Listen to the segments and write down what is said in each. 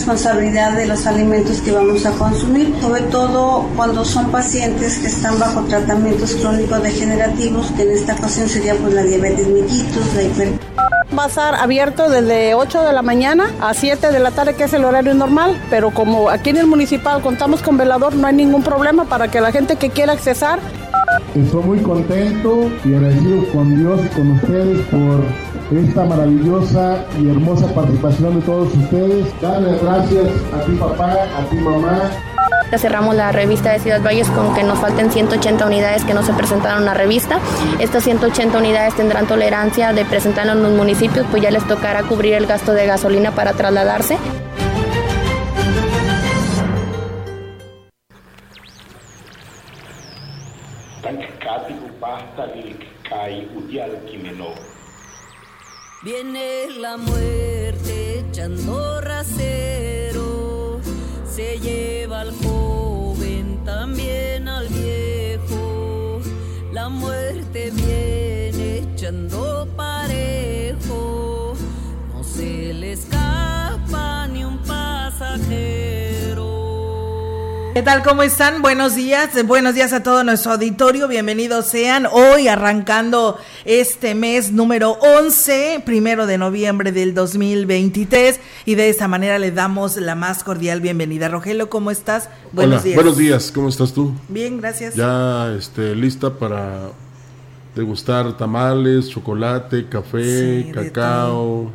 Responsabilidad de los alimentos que vamos a consumir, sobre todo cuando son pacientes que están bajo tratamientos crónicos degenerativos, que en esta ocasión sería pues la diabetes mellitus, la hiper Va a estar abierto desde 8 de la mañana a 7 de la tarde, que es el horario normal, pero como aquí en el municipal contamos con velador, no hay ningún problema para que la gente que quiera accesar. Estoy muy contento y agradecido con Dios y con ustedes por esta maravillosa y hermosa participación de todos ustedes. Darles gracias a ti papá, a ti mamá. Ya cerramos la revista de Ciudad Valles con que nos falten 180 unidades que no se presentaron en la revista. Estas 180 unidades tendrán tolerancia de presentarlo en los municipios, pues ya les tocará cubrir el gasto de gasolina para trasladarse. Viene la muerte echando rasero, se lleva al joven, también al viejo. La muerte viene echando parejo, no se le escapa ni un pasajero. ¿Qué tal? ¿Cómo están? Buenos días. Buenos días a todo nuestro auditorio. Bienvenidos sean hoy arrancando este mes número 11, primero de noviembre del 2023. Y de esta manera le damos la más cordial bienvenida. Rogelio, ¿cómo estás? Buenos días. Buenos días, ¿cómo estás tú? Bien, gracias. Ya este, lista para degustar tamales, chocolate, café, cacao,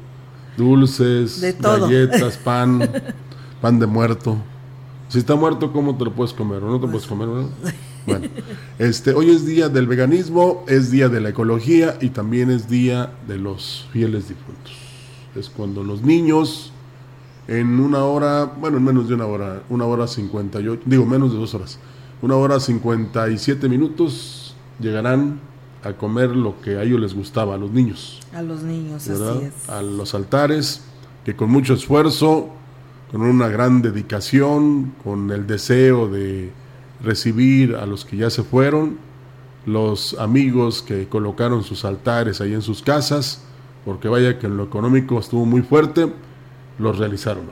dulces, galletas, pan, pan de muerto. Si está muerto, ¿cómo te lo puedes comer? ¿O no te puedes comer? Bueno, este, hoy es día del veganismo, es día de la ecología y también es día de los fieles difuntos. Es cuando los niños en una hora, bueno, en menos de una hora, una hora 58, digo menos de dos horas, una hora 57 minutos llegarán a comer lo que a ellos les gustaba, a los niños. A los niños, así es. A los altares, que con mucho esfuerzo con una gran dedicación, con el deseo de recibir a los que ya se fueron, los amigos que colocaron sus altares ahí en sus casas, porque vaya que en lo económico estuvo muy fuerte, los realizaron.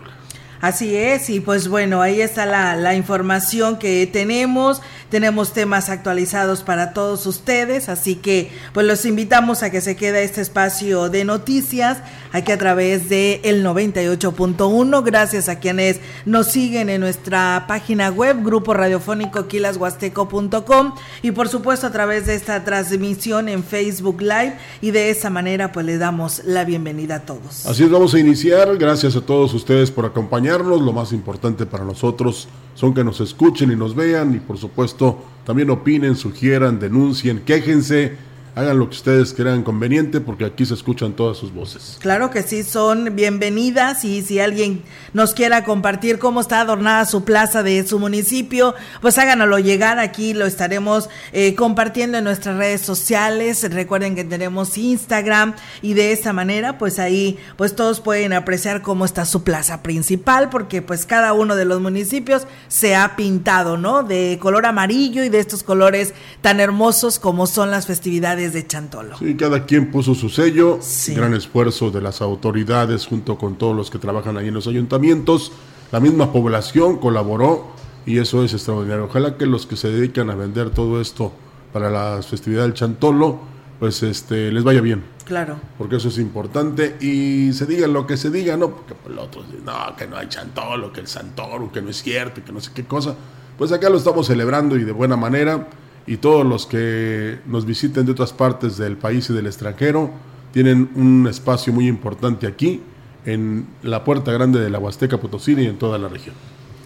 Así es, y pues bueno, ahí está la, la, información que tenemos, tenemos temas actualizados para todos ustedes, así que pues los invitamos a que se quede este espacio de noticias aquí a través de el 98.1, gracias a quienes nos siguen en nuestra página web, grupo radiofónico quilashuasteco.com y por supuesto a través de esta transmisión en Facebook Live y de esa manera pues le damos la bienvenida a todos. Así es, vamos a iniciar, gracias a todos ustedes por acompañarnos. Lo más importante para nosotros son que nos escuchen y nos vean y por supuesto también opinen, sugieran, denuncien, quéjense hagan lo que ustedes crean conveniente porque aquí se escuchan todas sus voces. Claro que sí, son bienvenidas y si alguien nos quiera compartir cómo está adornada su plaza de su municipio, pues háganoslo llegar aquí, lo estaremos eh, compartiendo en nuestras redes sociales. Recuerden que tenemos Instagram y de esa manera pues ahí pues todos pueden apreciar cómo está su plaza principal porque pues cada uno de los municipios se ha pintado, ¿no? De color amarillo y de estos colores tan hermosos como son las festividades de Chantolo. Sí, cada quien puso su sello, gran esfuerzo de las autoridades junto con todos los que trabajan ahí en los ayuntamientos, la misma población colaboró y eso es extraordinario. Ojalá que los que se dedican a vender todo esto para la festividad del Chantolo, pues este les vaya bien. Claro. Porque eso es importante y se diga lo que se diga, no, porque por el otro no, que no hay Chantolo, que el Santoro, que no es cierto, que no sé qué cosa. Pues acá lo estamos celebrando y de buena manera y todos los que nos visiten de otras partes del país y del extranjero tienen un espacio muy importante aquí en la puerta grande de la Huasteca Potosí y en toda la región.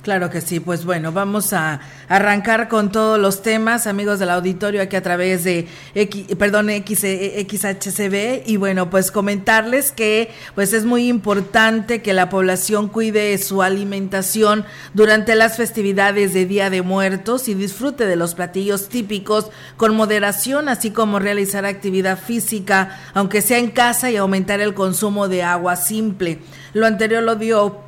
Claro que sí, pues bueno, vamos a arrancar con todos los temas, amigos del auditorio, aquí a través de perdón, X, XHCB, y bueno, pues comentarles que pues es muy importante que la población cuide su alimentación durante las festividades de Día de Muertos y disfrute de los platillos típicos con moderación, así como realizar actividad física, aunque sea en casa, y aumentar el consumo de agua simple. Lo anterior lo dio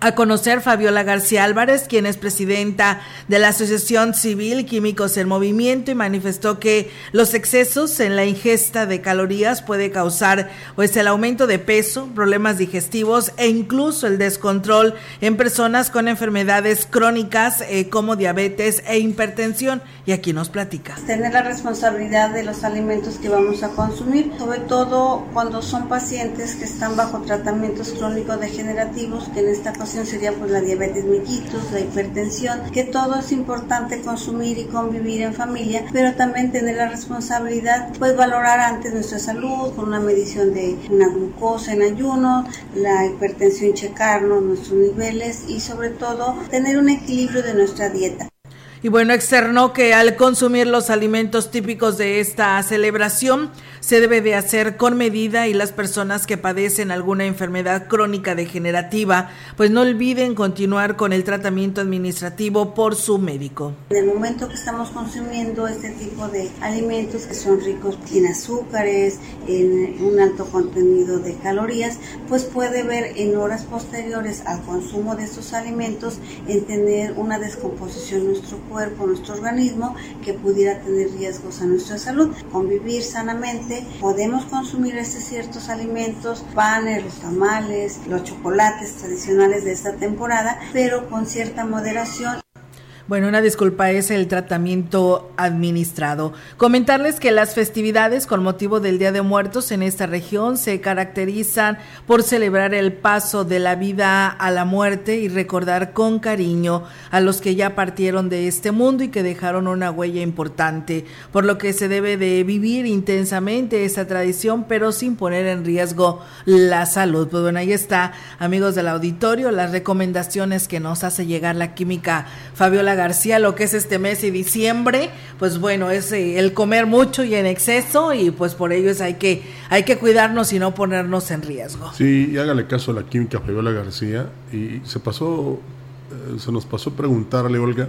a conocer Fabiola García Álvarez, quien es presidenta de la Asociación Civil Químicos en Movimiento y manifestó que los excesos en la ingesta de calorías puede causar pues el aumento de peso, problemas digestivos e incluso el descontrol en personas con enfermedades crónicas eh, como diabetes e hipertensión y aquí nos platica. Tener la responsabilidad de los alimentos que vamos a consumir, sobre todo cuando son pacientes que están bajo tratamientos crónicos degenerativos, que en esta sería pues la diabetes mellitus, la hipertensión, que todo es importante consumir y convivir en familia, pero también tener la responsabilidad pues valorar antes nuestra salud con una medición de una glucosa en ayuno, la hipertensión checarnos nuestros niveles y sobre todo tener un equilibrio de nuestra dieta. Y bueno, externó que al consumir los alimentos típicos de esta celebración se debe de hacer con medida y las personas que padecen alguna enfermedad crónica degenerativa, pues no olviden continuar con el tratamiento administrativo por su médico. En el momento que estamos consumiendo este tipo de alimentos que son ricos en azúcares, en un alto contenido de calorías, pues puede ver en horas posteriores al consumo de estos alimentos en tener una descomposición en nuestro cuerpo, nuestro organismo, que pudiera tener riesgos a nuestra salud. Convivir sanamente, podemos consumir estos ciertos alimentos, panes, los tamales, los chocolates tradicionales de esta temporada, pero con cierta moderación bueno, una disculpa es el tratamiento administrado. Comentarles que las festividades con motivo del Día de Muertos en esta región se caracterizan por celebrar el paso de la vida a la muerte y recordar con cariño a los que ya partieron de este mundo y que dejaron una huella importante, por lo que se debe de vivir intensamente esa tradición, pero sin poner en riesgo la salud. Pues bueno, ahí está, amigos del auditorio, las recomendaciones que nos hace llegar la química Fabiola García, lo que es este mes y diciembre, pues bueno, es eh, el comer mucho y en exceso y pues por ello es hay que, hay que cuidarnos y no ponernos en riesgo. Sí, y hágale caso a la química Fabiola García y se pasó, eh, se nos pasó preguntarle, Olga,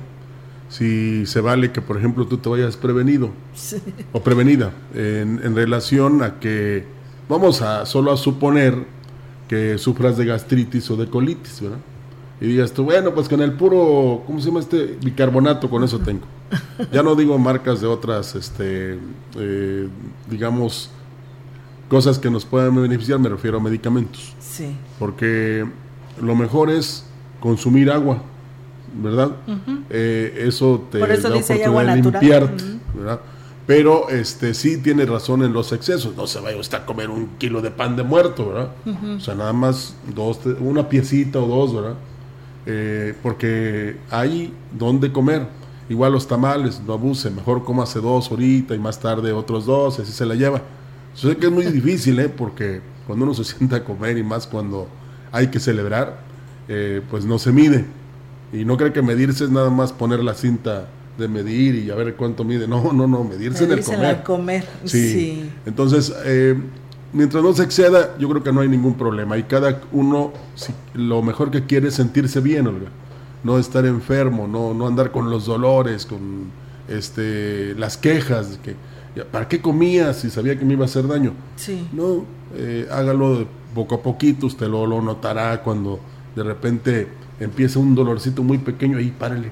si se vale que, por ejemplo, tú te vayas prevenido o prevenida en, en relación a que, vamos a solo a suponer que sufras de gastritis o de colitis, ¿verdad? Y digas tú, bueno, pues con el puro, ¿cómo se llama este? Bicarbonato, con eso tengo. Ya no digo marcas de otras, este, eh, digamos, cosas que nos puedan beneficiar, me refiero a medicamentos. Sí. Porque lo mejor es consumir agua, ¿verdad? Eh, eso te Por eso da dice oportunidad de limpiarte, ¿verdad? Pero este sí tiene razón en los excesos. No se vaya usted a comer un kilo de pan de muerto, ¿verdad? O sea, nada más dos, una piecita o dos, ¿verdad? Eh, porque hay donde comer. Igual los tamales, no abuse, mejor hace dos ahorita y más tarde otros dos, así se la lleva. Yo sé que es muy difícil, ¿eh? porque cuando uno se sienta a comer y más cuando hay que celebrar, eh, pues no se mide. Y no cree que medirse es nada más poner la cinta de medir y a ver cuánto mide. No, no, no, medirse, en el comer. comer. Sí. Entonces, eh, mientras no se exceda, yo creo que no hay ningún problema. Y cada uno, lo mejor que quiere es sentirse bien, Olga. No estar enfermo, no, no andar con los dolores, con este, las quejas. Que, ¿Para qué comía si sabía que me iba a hacer daño? Sí. No, eh, hágalo poco a poquito, usted lo, lo notará cuando de repente empieza un dolorcito muy pequeño, ahí párale.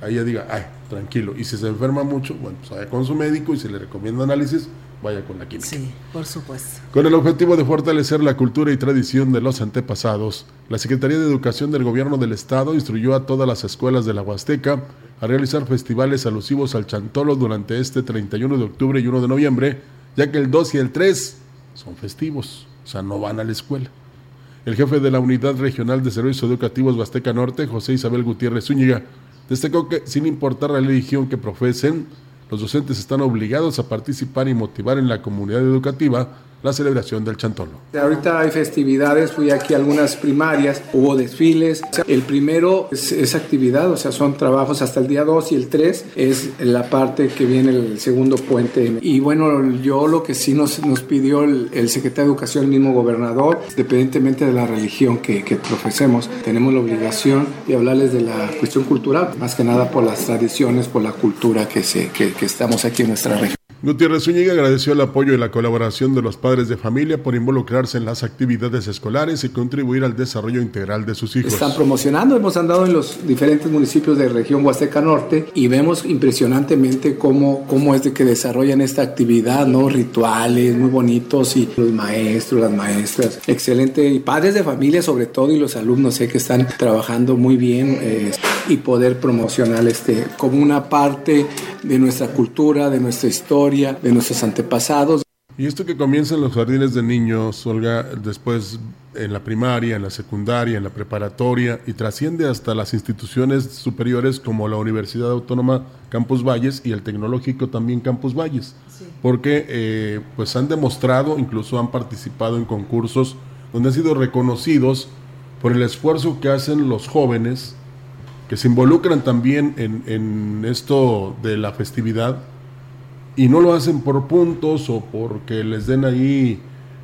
Ahí ya diga, ay, tranquilo. Y si se enferma mucho, bueno, pues vaya con su médico y si le recomienda análisis, vaya con la química. Sí, por supuesto. Con el objetivo de fortalecer la cultura y tradición de los antepasados, la Secretaría de Educación del Gobierno del Estado instruyó a todas las escuelas de la Huasteca a realizar festivales alusivos al chantolo durante este 31 de octubre y 1 de noviembre, ya que el 2 y el 3 son festivos, o sea, no van a la escuela. El jefe de la Unidad Regional de Servicios Educativos Huasteca Norte, José Isabel Gutiérrez Zúñiga, destacó que sin importar la religión que profesen, los docentes están obligados a participar y motivar en la comunidad educativa la celebración del Chantolo. Ahorita hay festividades, fui aquí a algunas primarias, hubo desfiles. El primero es, actividad, o sea, son trabajos hasta el día 2 y el 3 es la parte que viene el segundo puente. Y bueno, yo lo que sí nos, nos pidió el, secretario de Educación, el mismo gobernador, independientemente de la religión que, profesemos, tenemos la obligación de hablarles de la cuestión cultural, más que nada por las tradiciones, por la cultura que, se, que estamos aquí en nuestra región. Gutiérrez Zúñiga agradeció el apoyo y la colaboración de los padres de familia por involucrarse en las actividades escolares y contribuir al desarrollo integral de sus hijos. Están promocionando, hemos andado en los diferentes municipios de región Huasteca Norte y vemos impresionantemente cómo, cómo es de que desarrollan esta actividad, ¿no? Rituales muy bonitos y los maestros, las maestras, excelente. Y padres de familia sobre todo y los alumnos sé que están trabajando muy bien eh, y poder promocionar este como una parte de nuestra cultura, de nuestra historia, de nuestros antepasados. Y esto que comienza en los jardines de niños, Olga, después en la primaria, en la secundaria, en la preparatoria y trasciende hasta las instituciones superiores como la Universidad Autónoma Campus Valles y el Tecnológico también Campus Valles, porque eh, pues han demostrado, incluso han participado en concursos donde han sido reconocidos por el esfuerzo que hacen los jóvenes que se involucran también en, esto de la festividad y no lo hacen por puntos o porque les den ahí,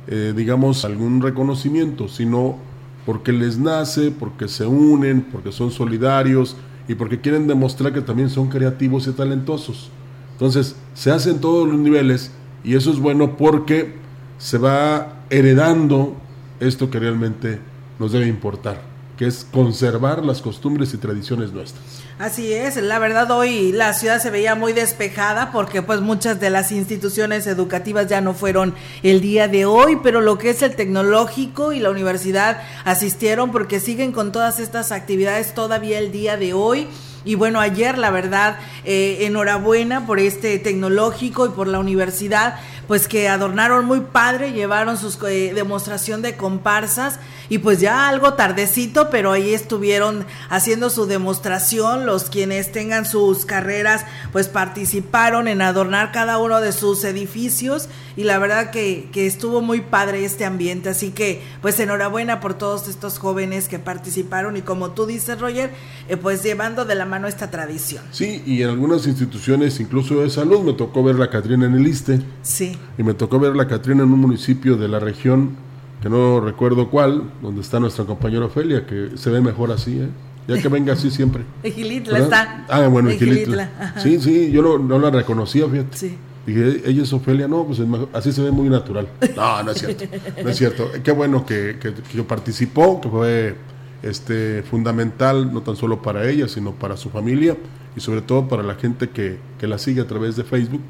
eh, digamos, algún reconocimiento, sino porque les nace, porque se unen, porque son solidarios y porque quieren demostrar que también son creativos y talentosos. Entonces, se hacen todos los niveles y eso es bueno porque se va heredando esto que realmente nos debe importar que es conservar las costumbres y tradiciones nuestras. Así es, la verdad hoy la ciudad se veía muy despejada porque pues muchas de las instituciones educativas ya no fueron el día de hoy, pero lo que es el tecnológico y la universidad asistieron porque siguen con todas estas actividades todavía el día de hoy. Y bueno, ayer la verdad, eh, enhorabuena por este tecnológico y por la universidad, pues que adornaron muy padre, llevaron su eh, demostración de comparsas y pues ya algo tardecito, pero ahí estuvieron haciendo su demostración, los quienes tengan sus carreras pues participaron en adornar cada uno de sus edificios y la verdad que, que estuvo muy padre este ambiente, así que pues enhorabuena por todos estos jóvenes que participaron y como tú dices Roger, eh, pues llevando de la mano esta tradición. Sí, y en algunas instituciones incluso de salud me tocó ver la Catrina en el ISTE. Sí. Y me tocó ver la Catrina en un municipio de la región que no recuerdo cuál, donde está nuestra compañera Ofelia, que se ve mejor así, ¿eh? ya que venga así siempre. Gilitla está. Ah, bueno, Gilitla. Sí, sí, yo no, la reconocía, fíjate. Sí. Dije, ella es Ofelia, no, pues así se ve muy natural. No, no es cierto, no es cierto. Qué bueno que, que, participó, que fue este, fundamental, no tan solo para ella, sino para su familia y sobre todo para la gente que, que la sigue a través de Facebook,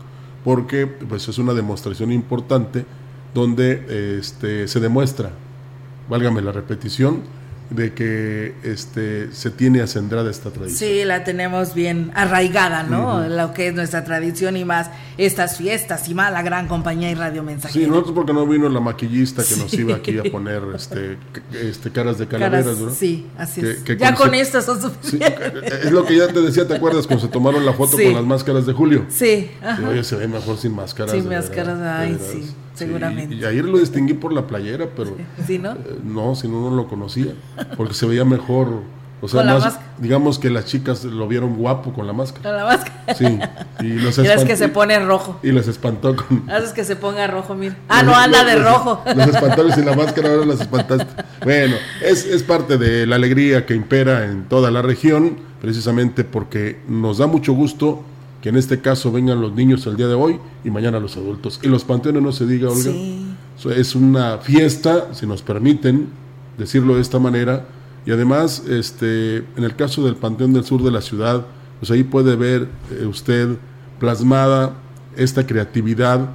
porque pues es una demostración importante donde este, se demuestra, válgame la repetición, de que este se tiene acendrada esta tradición. Sí, la tenemos bien arraigada, ¿no? Lo que es nuestra tradición y más estas fiestas y más la gran compañía y radio mensajera. Sí, nosotros porque no vino la maquillista que nos iba aquí a poner este, este caras de calaveras, ¿no? Sí, así es. ya con estas son suficientes. es lo que ya te decía, ¿te acuerdas cuando se tomaron la foto con las máscaras de Julio? Sí. oye, se ve mejor sin máscaras. Sin máscaras, ay, sí seguramente. y ayer lo distinguí por la playera, pero ¿Sí, no? Eh, no, si no, no lo conocía, porque se veía mejor. O sea, más, digamos que las chicas lo vieron guapo con la máscara. Con la máscara. Sí. Y, los y que se pone rojo. Y les espantó con. Haces que se ponga rojo, mira. Ah, no, anda de rojo. Los espantaron sin la máscara, ahora las espantaste. Bueno, es, es parte de la alegría que impera en toda la región, precisamente porque nos da mucho gusto que en este caso vengan los niños el día de hoy y mañana los adultos. Y los panteones no se diga, Olga. Es una fiesta, si nos permiten decirlo de esta manera. Y además, este, en el caso del Panteón del Sur de la ciudad, pues ahí puede ver eh, usted plasmada esta creatividad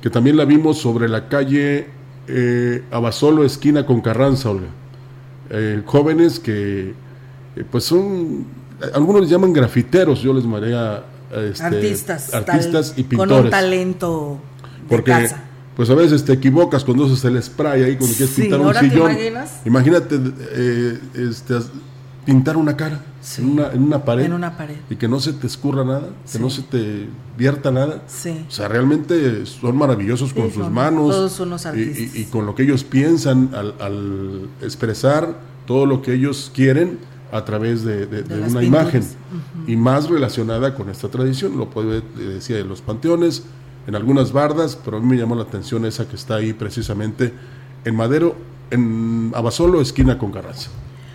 que también la vimos sobre la calle eh, Abasolo, esquina con Carranza, Olga. Eh, jóvenes que, pues son, algunos les llaman grafiteros, yo les maría este, artistas, artistas y pintores. Con un talento Porque, Pues a veces te equivocas cuando usas el spray ahí, cuando quieres pintar un sillón. Imagínate, eh, este, pintar una cara en, una, en, una, pared. En una pared. Y que no se te escurra nada, que no se te vierta nada. O sea, realmente son maravillosos con sus manos. Todos unos artistas. Y, con lo que ellos piensan al, expresar todo lo que ellos quieren a través de, una imagen. Y más relacionada con esta tradición. Lo puede decir de los panteones, en algunas bardas, pero a mí me llamó la atención esa que está ahí precisamente en Madero, en Abasolo, esquina con Carranza.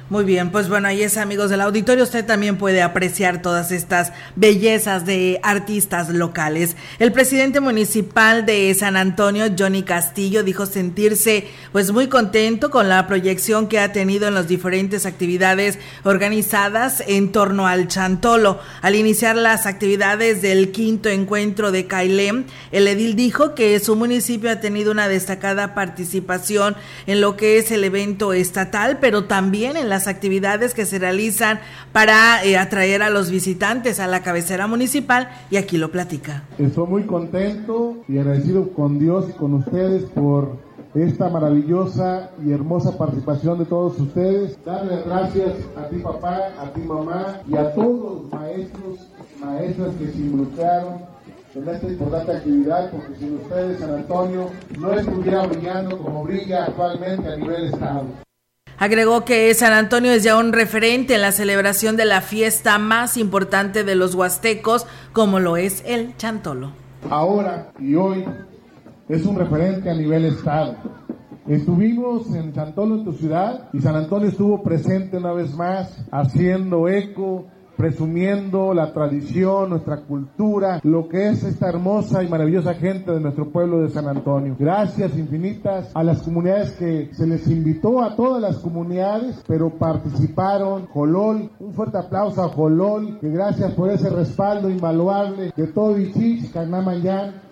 Muy bien, pues bueno, ahí es amigos del auditorio, usted también puede apreciar todas estas bellezas de artistas locales. El presidente municipal de San Antonio, Johnny Castillo, dijo sentirse pues muy contento con la proyección que ha tenido en las diferentes actividades organizadas en torno al Chantolo. Al iniciar las actividades del quinto encuentro de Cailem, el edil dijo que su municipio ha tenido una destacada participación en lo que es el evento estatal, pero también en las actividades que se realizan para eh, atraer a los visitantes a la cabecera municipal y aquí lo platica. Estoy muy contento y agradecido con Dios y con ustedes por esta maravillosa y hermosa participación de todos ustedes. Darles gracias a ti papá, a ti mamá y a todos los maestros maestras que se involucraron en esta importante actividad, porque sin ustedes San Antonio no estuviera brillando como brilla actualmente a nivel estado. Agregó que San Antonio es ya un referente en la celebración de la fiesta más importante de los huastecos, como lo es el Chantolo. Ahora y hoy es un referente a nivel estado. Estuvimos en Chantolo, en tu ciudad, y San Antonio estuvo presente una vez más, haciendo eco presumiendo la tradición, nuestra cultura, lo que es esta hermosa y maravillosa gente de nuestro pueblo de San Antonio. Gracias infinitas a las comunidades que se les invitó, a todas las comunidades, pero participaron. Jolol, un fuerte aplauso a Jolol, que gracias por ese respaldo invaluable de todo Ichich, Cagnamayan,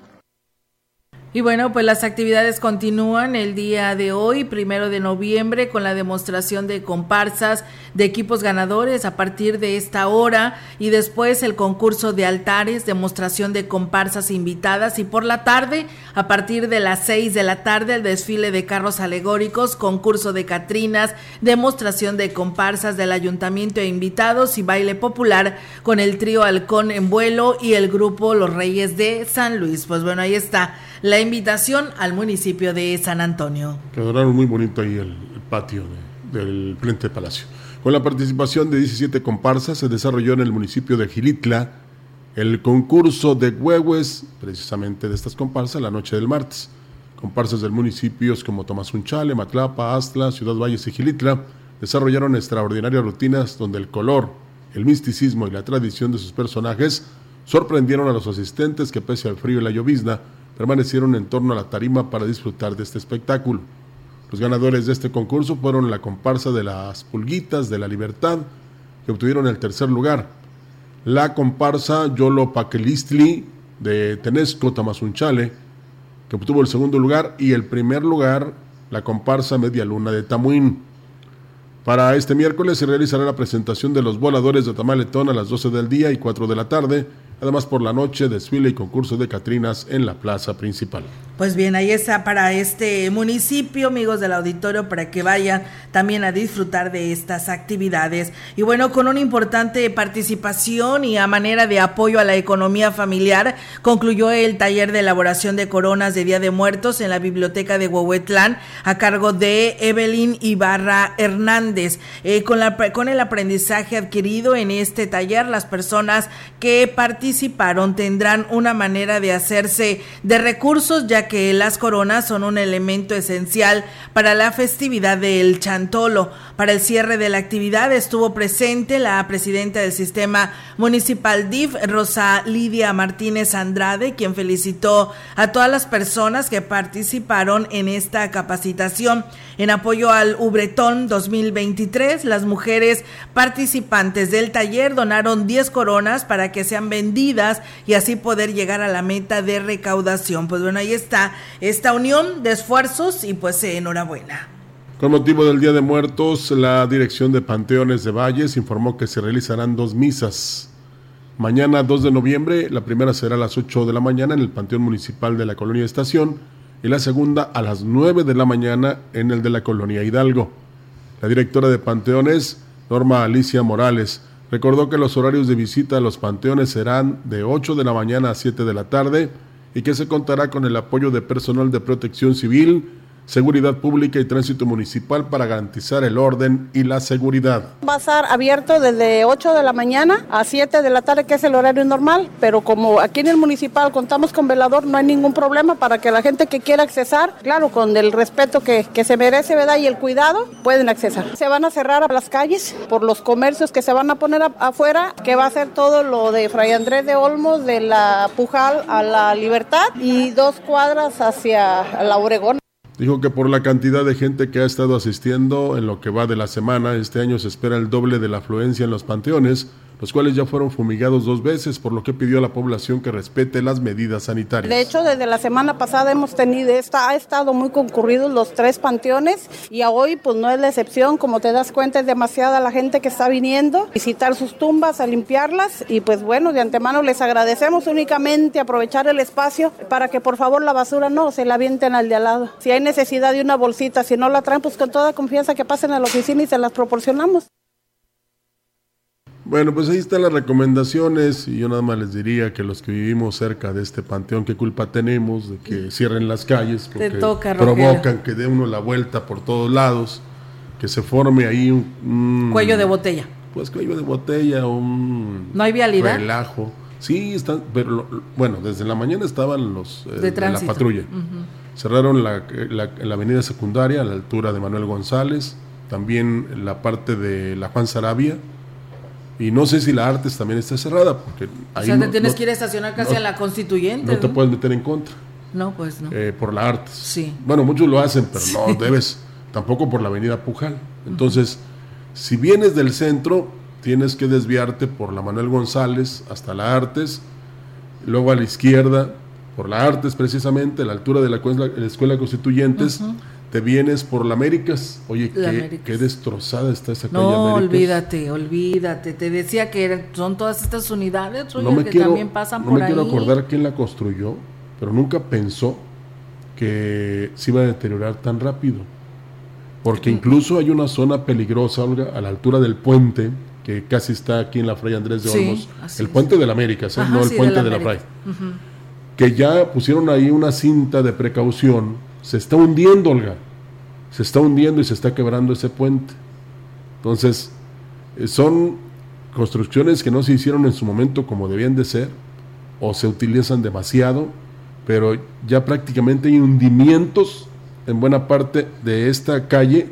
y bueno, pues las actividades continúan el día de hoy, primero de noviembre, con la demostración de comparsas de equipos ganadores a partir de esta hora y después el concurso de altares, demostración de comparsas invitadas y por la tarde, a partir de las seis de la tarde, el desfile de carros alegóricos, concurso de Catrinas, demostración de comparsas del ayuntamiento e invitados y baile popular con el trío Halcón en vuelo y el grupo Los Reyes de San Luis. Pues bueno, ahí está la invitación al municipio de San Antonio. Quedaron muy bonito ahí el, patio del Frente Palacio. Con la participación de 17 comparsas se desarrolló en el municipio de Gilitla el concurso de huehues, precisamente de estas comparsas, la noche del martes. Comparsas del municipios como Tomazunchale, Matlapa, Astla, Ciudad Valles y Gilitla desarrollaron extraordinarias rutinas donde el color, el misticismo y la tradición de sus personajes sorprendieron a los asistentes que pese al frío y la llovizna permanecieron en torno a la tarima para disfrutar de este espectáculo. Los ganadores de este concurso fueron la comparsa de las Pulguitas de la Libertad, que obtuvieron el tercer lugar, la comparsa Yolo Paquelistli de Tenesco Tamazunchale, que obtuvo el segundo lugar, y el primer lugar, la comparsa Media Luna de Tamuín. Para este miércoles se realizará la presentación de los voladores de Tamaletón a las 12 del día y 4 de la tarde, Además, por la noche, desfile y concurso de Catrinas en la plaza principal. Pues bien, ahí está para este municipio, amigos del auditorio, para que vayan también a disfrutar de estas actividades. Y bueno, con una importante participación y a manera de apoyo a la economía familiar, concluyó el taller de elaboración de coronas de Día de Muertos en la biblioteca de Huehuetlán a cargo de Evelyn Ibarra Hernández. Eh, con, la, con el aprendizaje adquirido en este taller, las personas que participaron tendrán una manera de hacerse de recursos, ya que que las coronas son un elemento esencial para la festividad del Chantolo. Para el cierre de la actividad estuvo presente la presidenta del sistema municipal DIF, Rosa Lidia Martínez Andrade, quien felicitó a todas las personas que participaron en esta capacitación. En apoyo al Ubretón 2023, las mujeres participantes del taller donaron 10 coronas para que sean vendidas y así poder llegar a la meta de recaudación. Pues bueno, ahí está esta, unión de esfuerzos y pues eh, enhorabuena. Con motivo del Día de Muertos, la Dirección de Panteones de Valles informó que se realizarán dos misas. Mañana 2 de noviembre, la primera será a las 8 de la mañana en el Panteón Municipal de la Colonia Estación y la segunda a las 9 de la mañana en el de la Colonia Hidalgo. La directora de Panteones, Norma Alicia Morales recordó que los horarios de visita a los panteones serán de 8 de la mañana a 7 de la tarde y que se contará con el apoyo de personal de protección civil, Seguridad Pública y Tránsito Municipal para garantizar el orden y la seguridad. Va a estar abierto desde 8 de la mañana a 7 de la tarde, que es el horario normal, pero como aquí en el municipal contamos con velador, no hay ningún problema para que la gente que quiera accesar, claro, con el respeto que, que se merece, ¿verdad? Y el cuidado, pueden accesar. Se van a cerrar a las calles por los comercios que se van a poner afuera, que va a ser todo lo de Fray Andrés de Olmos, de la Pujal a la Libertad y dos cuadras hacia la Oregón. Dijo que por la cantidad de gente que ha estado asistiendo en lo que va de la semana, este año se espera el doble de la afluencia en los panteones, los cuales ya fueron fumigados dos veces, por lo que pidió a la población que respete las medidas sanitarias. De hecho, desde la semana pasada hemos tenido, esta, ha estado muy concurridos los tres panteones y hoy pues no es la excepción, como te das cuenta es demasiada la gente que está viniendo, a visitar sus tumbas, a limpiarlas y pues bueno, de antemano les agradecemos únicamente aprovechar el espacio para que por favor la basura no se la avienten al de al lado. Si hay necesidad de una bolsita, si no la traen, pues con toda confianza que pasen a la oficina y se las proporcionamos. Bueno, pues ahí están las recomendaciones y yo nada más les diría que los que vivimos cerca de este panteón, qué culpa tenemos de que cierren las calles porque provocan que dé uno la vuelta por todos lados, que se forme ahí un, cuello de botella. Pues cuello de botella, un no hay vialidad. Relajo. Sí, están, pero bueno, desde la mañana estaban los eh, de, la patrulla. Cerraron la, la, la avenida secundaria a la altura de Manuel González, también la parte de la Juan Sarabia y no sé si la Artes también está cerrada. Porque ahí o sea, te tienes que ir a estacionar casi a la constituyente. No, te puedes meter en contra. No, pues no. Eh, por la Artes. Sí. Bueno, muchos lo hacen, pero no debes. Tampoco por la avenida Pujal. Entonces, si vienes del centro, tienes que desviarte por la Manuel González hasta la Artes. Luego a la izquierda, por la Artes precisamente, a la altura de la, Escuela Constituyentes te vienes por la Américas. Oye, qué, destrozada está esa calle No, olvídate, olvídate. Te decía que son todas estas unidades no me que también pasan no me quiero acordar quién la construyó, pero nunca pensó que se iba a deteriorar tan rápido. Porque incluso hay una zona peligrosa, Olga, a la altura del puente, que casi está aquí en la Fray Andrés de Olmos, el puente de la Américas, ¿eh? no el puente de la, Fray, que ya pusieron ahí una cinta de precaución se está hundiendo, Olga. Se está hundiendo y se está quebrando ese puente. Entonces, eh, son construcciones que no se hicieron en su momento como debían de ser, o se utilizan demasiado, pero ya prácticamente hay hundimientos en buena parte de esta calle,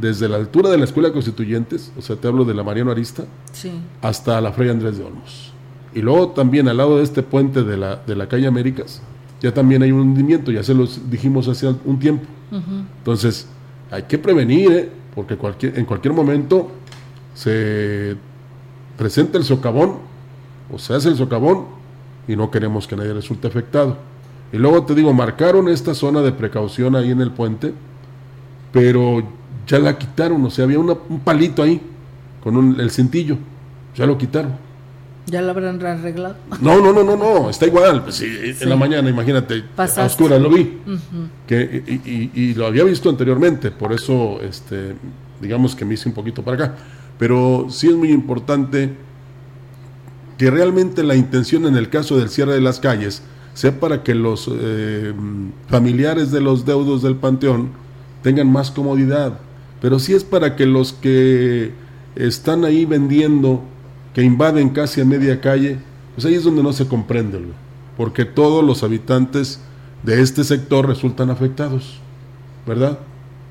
desde la altura de la Escuela Constituyentes, o sea, te hablo de la Mariano Arista, hasta la Fray Andrés de Olmos. Y luego también al lado de este puente de la, de la calle Américas, ya también hay un hundimiento, ya se los dijimos hace un tiempo. Entonces, hay que prevenir, ¿eh? porque cualquier, en cualquier momento se presenta el socavón o se hace el socavón y no queremos que nadie resulte afectado. Y luego te digo, marcaron esta zona de precaución ahí en el puente, pero ya la quitaron, o sea, había un palito ahí con el cintillo, ya lo quitaron. ¿Ya lo habrán arreglado? No, no, no, no, no, está igual. Pues, En la mañana, imagínate, a oscuras lo vi. que, y, lo había visto anteriormente, por eso, este, digamos que me hice un poquito para acá. Pero sí es muy importante que realmente la intención en el caso del cierre de las calles sea para que los eh, familiares de los deudos del panteón tengan más comodidad. Pero sí es para que los que están ahí vendiendo que invaden casi a media calle, pues ahí es donde no se comprende, porque todos los habitantes de este sector resultan afectados, ¿verdad?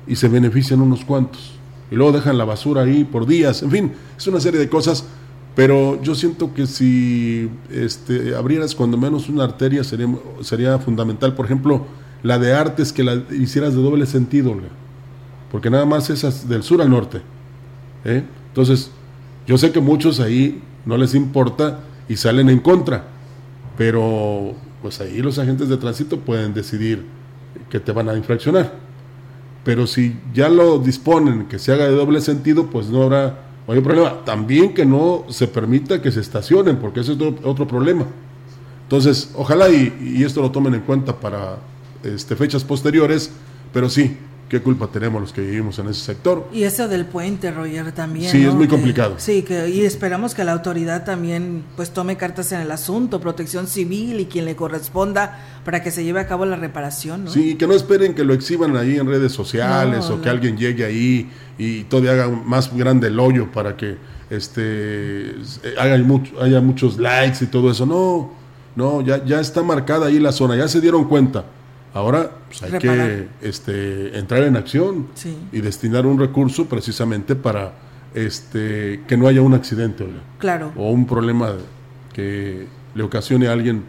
Y se benefician unos cuantos. Y luego dejan la basura ahí por días, en fin, es una serie de cosas, pero yo siento que si este, abrieras cuando menos una arteria sería, sería fundamental, por ejemplo, la de artes que la hicieras de doble sentido, porque nada más esas del sur al norte. ¿eh? Entonces, yo sé que muchos ahí no les importa y salen en contra, pero pues ahí los agentes de tránsito pueden decidir que te van a infraccionar. Pero si ya lo disponen que se haga de doble sentido, pues no habrá mayor problema. También que no se permita que se estacionen, porque ese es otro, problema. Entonces, ojalá y, esto lo tomen en cuenta para este, fechas posteriores, pero sí, ¿qué culpa tenemos los que vivimos en ese sector? Y eso del puente, Roger, también. Sí, es muy complicado. sí, que, y esperamos que la autoridad también pues tome cartas en el asunto, protección civil y quien le corresponda para que se lleve a cabo la reparación. ¿no? Sí, que no esperen que lo exhiban ahí en redes sociales o que alguien llegue ahí y todavía haga más grande el hoyo para que este haya, mucho, haya muchos likes y todo eso. No, no, ya, ya está marcada ahí la zona, ya se dieron cuenta. Ahora pues, hay que este, entrar en acción y destinar un recurso precisamente para este, que no haya un accidente claro. o un problema que le ocasione a alguien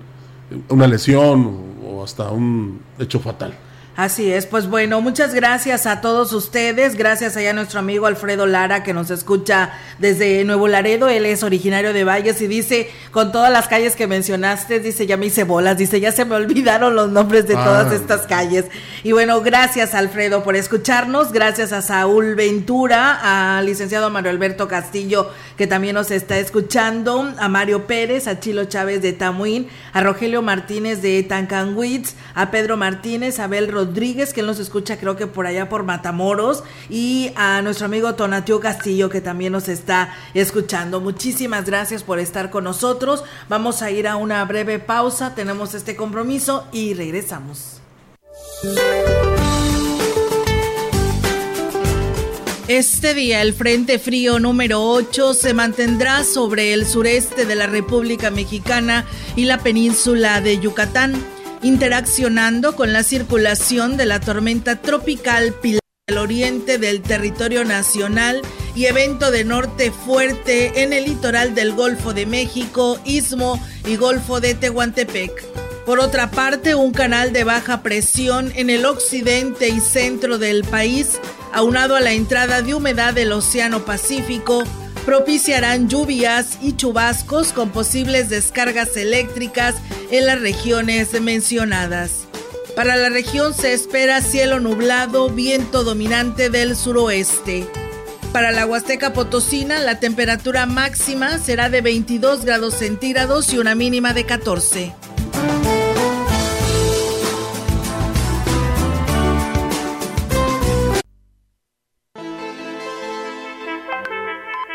una lesión o hasta un hecho fatal. Así es, pues bueno, muchas gracias a todos ustedes, gracias allá a nuestro amigo Alfredo Lara que nos escucha desde Nuevo Laredo, él es originario de Valles y dice, con todas las calles que mencionaste, dice, ya me hice bolas, dice, ya se me olvidaron los nombres de todas ah. estas calles. Y bueno, gracias Alfredo por escucharnos, gracias a Saúl Ventura, al licenciado Mario Alberto Castillo que también nos está escuchando, a Mario Pérez, a Chilo Chávez de Tamuín, a Rogelio Martínez de Tancanwitz, a Pedro Martínez, a Abel Rodríguez, Rodríguez, que nos escucha creo que por allá por Matamoros, y a nuestro amigo Tonatio Castillo, que también nos está escuchando. Muchísimas gracias por estar con nosotros. Vamos a ir a una breve pausa, tenemos este compromiso y regresamos. Este día el Frente Frío número 8 se mantendrá sobre el sureste de la República Mexicana y la península de Yucatán interaccionando con la circulación de la tormenta tropical Pilar del oriente del territorio nacional y evento de norte fuerte en el litoral del Golfo de México, Istmo y Golfo de Tehuantepec. Por otra parte, un canal de baja presión en el occidente y centro del país, aunado a la entrada de humedad del Océano Pacífico, propiciarán lluvias y chubascos con posibles descargas eléctricas en las regiones mencionadas. Para la región se espera cielo nublado, viento dominante del suroeste. Para la Huasteca Potosina, la temperatura máxima será de 22 grados centígrados y una mínima de 14.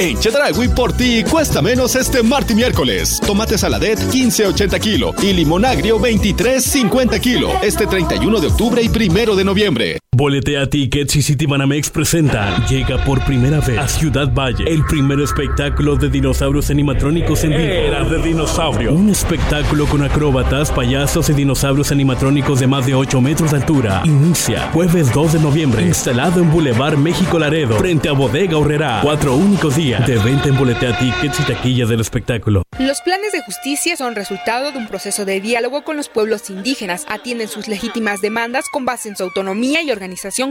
En Chedragui por ti cuesta menos este martes y miércoles. Tomate saladet 15.80 kilo y limón agrio 23.50 kilo este 31 de octubre y primero de noviembre. Boletea Tickets y Citibanamex presenta Llega por primera vez a Ciudad Valle el primer espectáculo de dinosaurios animatrónicos en vivo. Era de dinosaurio. Un espectáculo con acróbatas, payasos y dinosaurios animatrónicos de más de 8 metros de altura. Inicia jueves 2 de noviembre. Instalado en Boulevard México Laredo, frente a Bodega Horrera. Cuatro únicos días de venta en Boletea Tickets y taquillas del espectáculo. Los planes de justicia son resultado de un proceso de diálogo con los pueblos indígenas. Atienden sus legítimas demandas con base en su autonomía y organización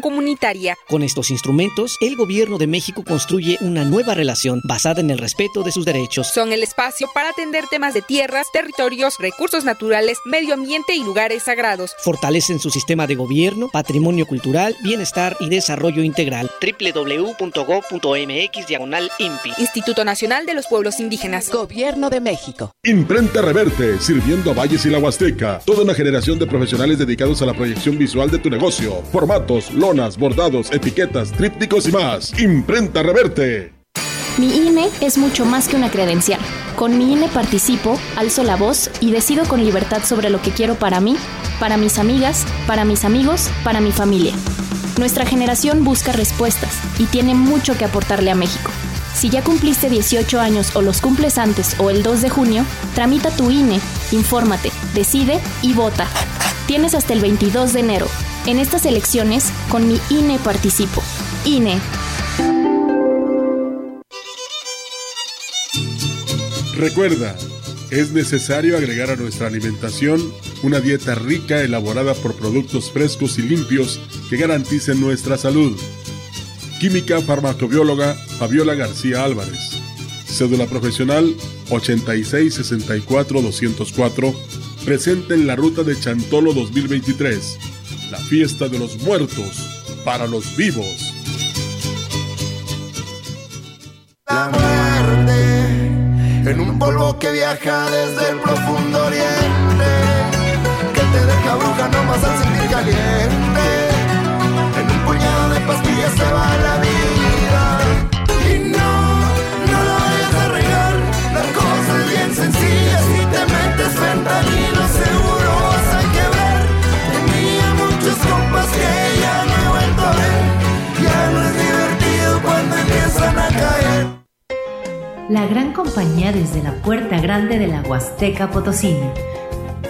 comunitaria. Con estos instrumentos, el gobierno de México construye una nueva relación basada en el respeto de sus derechos. Son el espacio para atender temas de tierras, territorios, recursos naturales, medio ambiente y lugares sagrados. Fortalecen su sistema de gobierno, patrimonio cultural, bienestar y desarrollo integral. www.go.mx diagonal INPI. Instituto Nacional de los Pueblos Indígenas. Gobierno de México. Imprenta Reverte, sirviendo a Valles y la Huasteca. Toda una generación de profesionales dedicados a la proyección visual de tu negocio. Lonas, bordados, etiquetas, trípticos y más. Imprenta Reverte. Mi INE es mucho más que una credencial. Con mi INE participo, alzo la voz y decido con libertad sobre lo que quiero para mí, para mis amigas, para mis amigos, para mi familia. Nuestra generación busca respuestas y tiene mucho que aportarle a México. Si ya cumpliste 18 años o los cumples antes o el 2 de junio, tramita tu INE, infórmate, decide y vota. Tienes hasta el 22 de enero. En estas elecciones, con mi INE participo. INE. Recuerda, Es necesario agregar a nuestra alimentación una dieta rica elaborada por productos frescos y limpios que garanticen nuestra salud. Química farmacobióloga Fabiola García Álvarez. Cédula profesional 8664-204. Presente en la ruta de Chantolo 2023. La fiesta de los muertos para los vivos. La muerte en un polvo que viaja desde el profundo oriente. Que te deja bruja nomás al sentir caliente. En un puñado pastillas se va la vida. Y no, no lo vayas a regar. La cosa es bien sencilla. Si te metes fentanilo, seguro vas a quebrar. Tenía muchos compas que ya no he vuelto a ver. Ya no es divertido cuando empiezan a caer. La gran compañía desde la puerta grande de la Huasteca Potosina.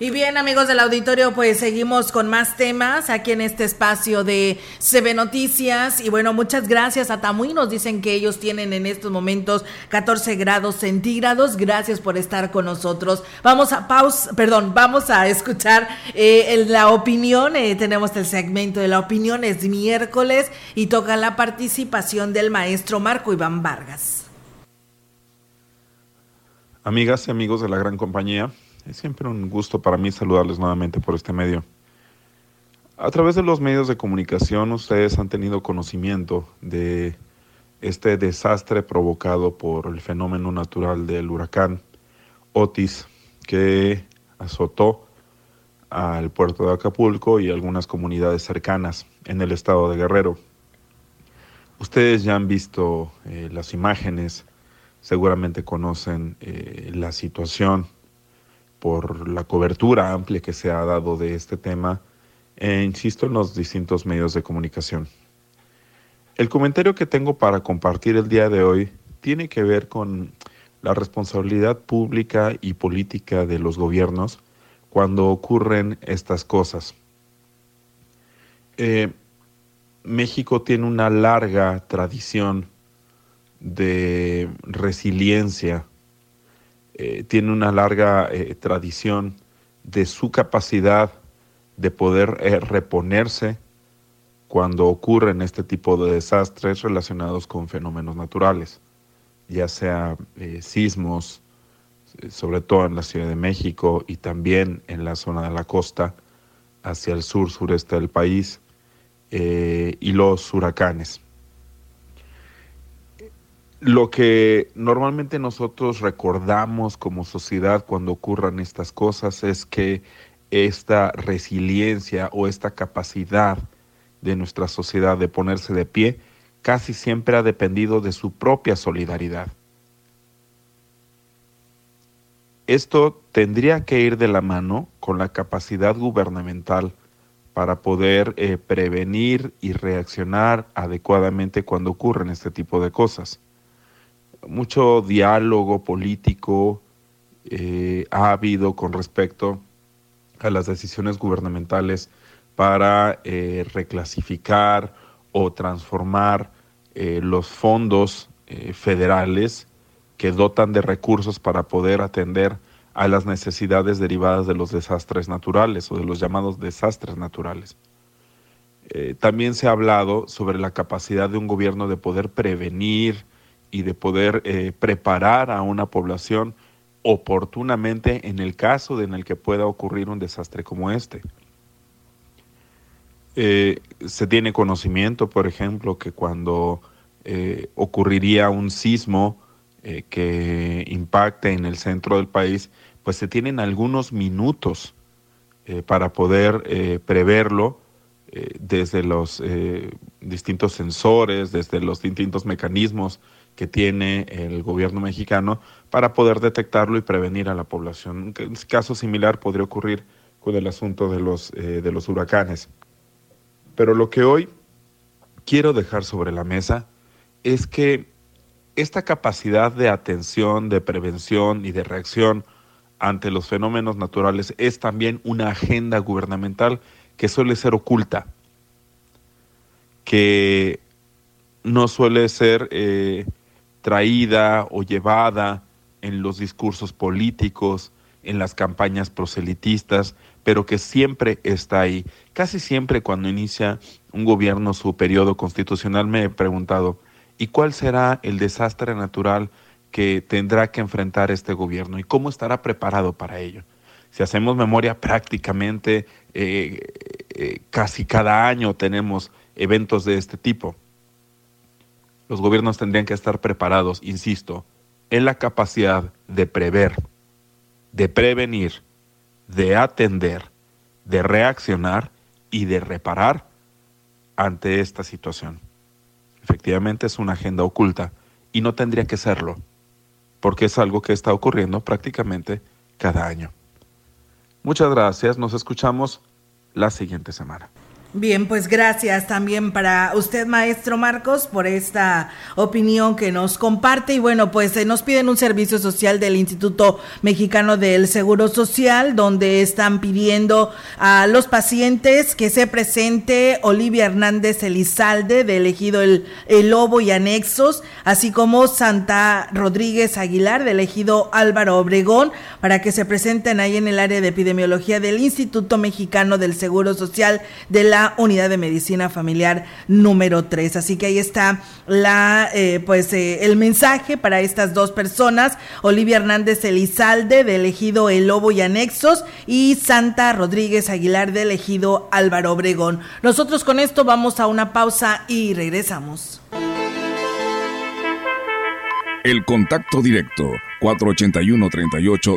Y bien, amigos del auditorio, pues seguimos con más temas aquí en este espacio de CB Noticias. Y bueno, muchas gracias a Tamuy. Nos dicen que ellos tienen en estos momentos 14 grados centígrados. Gracias por estar con nosotros. Vamos a pausa, perdón, vamos a escuchar eh, la opinión. Eh, tenemos el segmento de la opinión, es miércoles y toca la participación del maestro Marco Iván Vargas. Amigas y amigos de la gran compañía. Es siempre un gusto para mí saludarles nuevamente por este medio. A través de los medios de comunicación ustedes han tenido conocimiento de este desastre provocado por el fenómeno natural del huracán Otis que azotó al puerto de Acapulco y algunas comunidades cercanas en el estado de Guerrero. Ustedes ya han visto eh, las imágenes, seguramente conocen eh, la situación por la cobertura amplia que se ha dado de este tema, e insisto, en los distintos medios de comunicación. El comentario que tengo para compartir el día de hoy tiene que ver con la responsabilidad pública y política de los gobiernos cuando ocurren estas cosas. Eh, México tiene una larga tradición de resiliencia eh, tiene una larga eh, tradición de su capacidad de poder eh, reponerse cuando ocurren este tipo de desastres relacionados con fenómenos naturales, ya sea sismos, sobre todo en la Ciudad de México y también en la zona de la costa, hacia el sur sureste del país, y los huracanes. Lo que normalmente nosotros recordamos como sociedad cuando ocurran estas cosas es que esta resiliencia o esta capacidad de nuestra sociedad de ponerse de pie casi siempre ha dependido de su propia solidaridad. Esto tendría que ir de la mano con la capacidad gubernamental para poder eh, prevenir y reaccionar adecuadamente cuando ocurren este tipo de cosas mucho diálogo político eh, ha habido con respecto a las decisiones gubernamentales para eh, reclasificar o transformar eh, los fondos federales que dotan de recursos para poder atender a las necesidades derivadas de los desastres naturales o de los llamados desastres naturales. también se ha hablado sobre la capacidad de un gobierno de poder prevenir, y de poder eh, preparar a una población oportunamente en el caso de en el que pueda ocurrir un desastre como este. Eh, se tiene conocimiento, por ejemplo, que cuando eh, ocurriría un sismo que impacte en el centro del país, pues se tienen algunos minutos para poder preverlo desde los distintos sensores, desde los distintos mecanismos que tiene el gobierno mexicano para poder detectarlo y prevenir a la población. Un caso similar podría ocurrir con el asunto de los, de los huracanes. Pero lo que hoy quiero dejar sobre la mesa es que esta capacidad de atención, de prevención y de reacción ante los fenómenos naturales es también una agenda gubernamental que suele ser oculta, que no suele ser eh, traída o llevada en los discursos políticos, en las campañas proselitistas, pero que siempre está ahí. Casi siempre cuando inicia un gobierno su periodo constitucional me he preguntado, ¿y cuál será el desastre natural que tendrá que enfrentar este gobierno y cómo estará preparado para ello? Si hacemos memoria prácticamente eh, eh, casi cada año tenemos eventos de este tipo. Los gobiernos tendrían que estar preparados, insisto, en la capacidad de prever, de prevenir, de atender, de reaccionar y de reparar ante esta situación. Efectivamente es una agenda oculta y no tendría que serlo, porque es algo que está ocurriendo prácticamente cada año. Muchas gracias, nos escuchamos la siguiente semana. Bien, pues gracias también para usted, maestro Marcos, por esta opinión que nos comparte. Y bueno, pues eh, nos piden un servicio social del Instituto Mexicano del Seguro Social, donde están pidiendo a los pacientes que se presente Olivia Hernández Elizalde, de elegido el, el Lobo y Anexos, así como Santa Rodríguez Aguilar, de elegido Álvaro Obregón, para que se presenten ahí en el área de epidemiología del Instituto Mexicano del Seguro Social de la unidad de medicina familiar número 3. Así que ahí está la eh, pues eh, el mensaje para estas dos personas, Olivia Hernández Elizalde de elegido El Lobo y Anexos y Santa Rodríguez Aguilar de elegido Álvaro Obregón. Nosotros con esto vamos a una pausa y regresamos. El contacto directo 481 38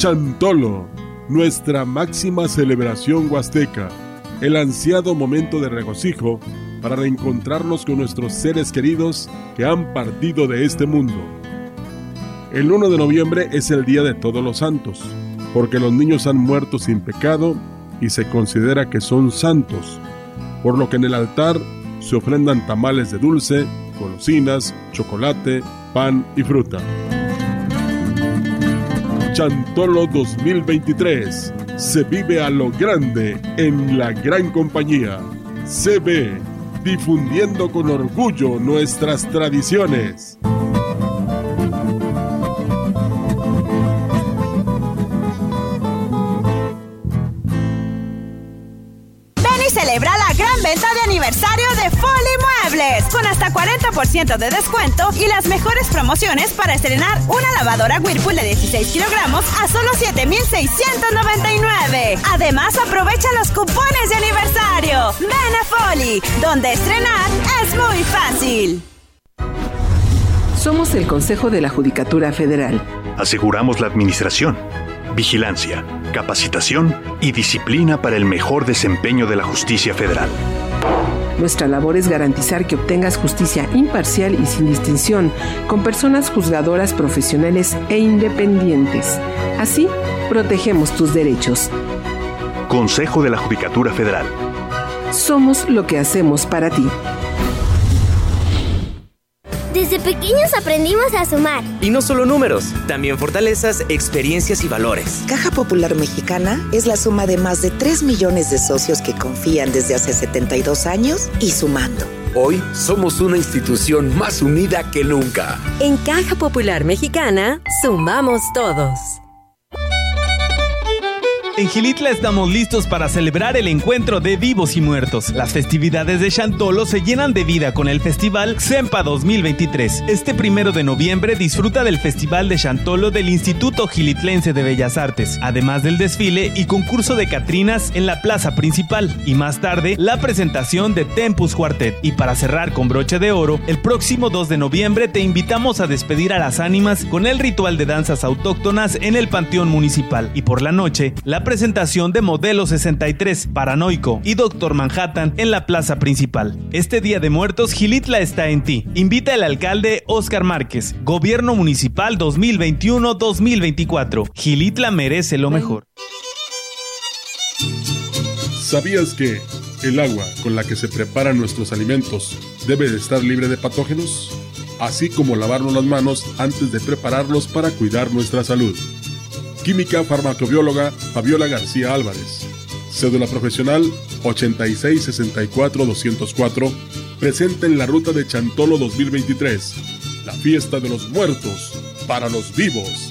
Chantolo, nuestra máxima celebración huasteca, el ansiado momento de regocijo para reencontrarnos con nuestros seres queridos que han partido de este mundo. El 1 de noviembre es el Día de Todos los Santos, porque los niños han muerto sin pecado y se considera que son santos, por lo que en el altar se ofrendan tamales de dulce, golosinas, chocolate, pan y fruta. Chantolo 2023. Se vive a lo grande en la gran compañía. CB, difundiendo con orgullo nuestras tradiciones. Hasta 40% de descuento y las mejores promociones para estrenar una lavadora Whirlpool de 16 kilogramos a solo 7,699. Además, aprovecha los cupones de aniversario. Ven a Folly, donde estrenar es muy fácil. Somos el Consejo de la Judicatura Federal. Aseguramos la administración, vigilancia, capacitación y disciplina para el mejor desempeño de la justicia federal. Nuestra labor es garantizar que obtengas justicia imparcial y sin distinción, con personas juzgadoras profesionales e independientes. Así, protegemos tus derechos. Consejo de la Judicatura Federal. Somos lo que hacemos para ti. Desde pequeños aprendimos a sumar. Y no solo números, también fortalezas, experiencias y valores. Caja Popular Mexicana es la suma de más de 3 millones de socios que confían desde hace 72 años y sumando. Hoy somos una institución más unida que nunca. En Caja Popular Mexicana, sumamos todos. En Gilitla estamos listos para celebrar el encuentro de vivos y muertos. Las festividades de Chantolo se llenan de vida con el festival XEMPA 2023. Este primero de noviembre disfruta del Festival de Chantolo del Instituto Gilitlense de Bellas Artes, además del desfile y concurso de Catrinas en la plaza principal. Y más tarde, la presentación de Tempus Quartet. Y para cerrar con broche de oro, el próximo 2 de noviembre te invitamos a despedir a las ánimas con el ritual de danzas autóctonas en el Panteón Municipal. Y por la noche, la presentación de Modelo 63, Paranoico y Doctor Manhattan en la plaza principal. Este Día de Muertos, Gilitla está en ti. Invita al alcalde Oscar Márquez. Gobierno Municipal 2021-2024. Gilitla merece lo mejor. ¿Sabías que el agua con la que se preparan nuestros alimentos debe de estar libre de patógenos? Así como lavarnos las manos antes de prepararlos para cuidar nuestra salud. Química Farmacobióloga Fabiola García Álvarez. Cédula profesional 8664-204. Presente en la ruta de Chantolo 2023. La fiesta de los muertos para los vivos.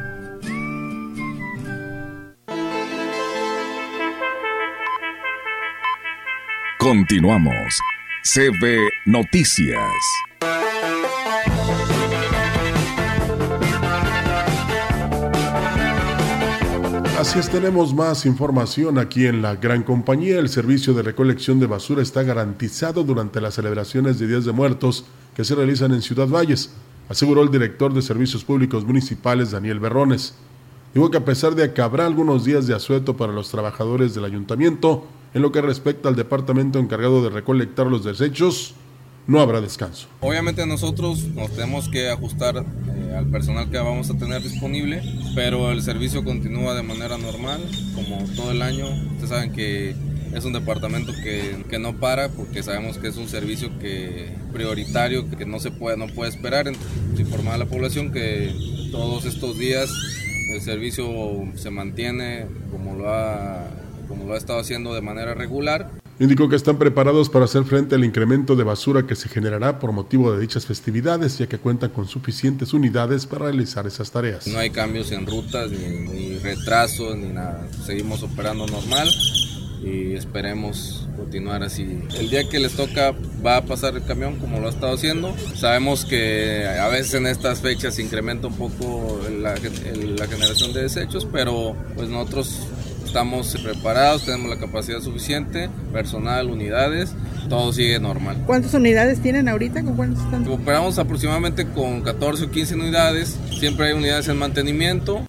Continuamos. CB Noticias. Así es, tenemos más información aquí en la gran compañía. El servicio de recolección de basura está garantizado durante las celebraciones de Días de Muertos que se realizan en Ciudad Valles, aseguró el director de Servicios Públicos Municipales, Daniel Berrones. Dijo que a pesar de que habrá algunos días de asueto para los trabajadores del ayuntamiento, en lo que respecta al departamento encargado de recolectar los desechos, no habrá descanso. Obviamente nosotros nos tenemos que ajustar eh, al personal que vamos a tener disponible, pero el servicio continúa de manera normal, como todo el año. Ustedes saben que es un departamento que, que, no para porque sabemos que es un servicio que prioritario que no se puede no puede esperar informar a la población que todos estos días el servicio se mantiene como lo ha como lo ha estado haciendo de manera regular. Indicó que están preparados para hacer frente al incremento de basura que se generará por motivo de dichas festividades, ya que cuentan con suficientes unidades para realizar esas tareas. No hay cambios en rutas, ni, ni retrasos, ni nada. Seguimos operando normal y esperemos continuar así. El día que les toca va a pasar el camión como lo ha estado haciendo. Sabemos que a veces en estas fechas se incrementa un poco la, la generación de desechos, pero pues nosotros estamos preparados, tenemos la capacidad suficiente, personal, unidades, todo sigue normal. ¿Cuántas unidades tienen ahorita? ¿Con cuántos están? Operamos aproximadamente con 14 o 15 unidades, siempre hay unidades en mantenimiento.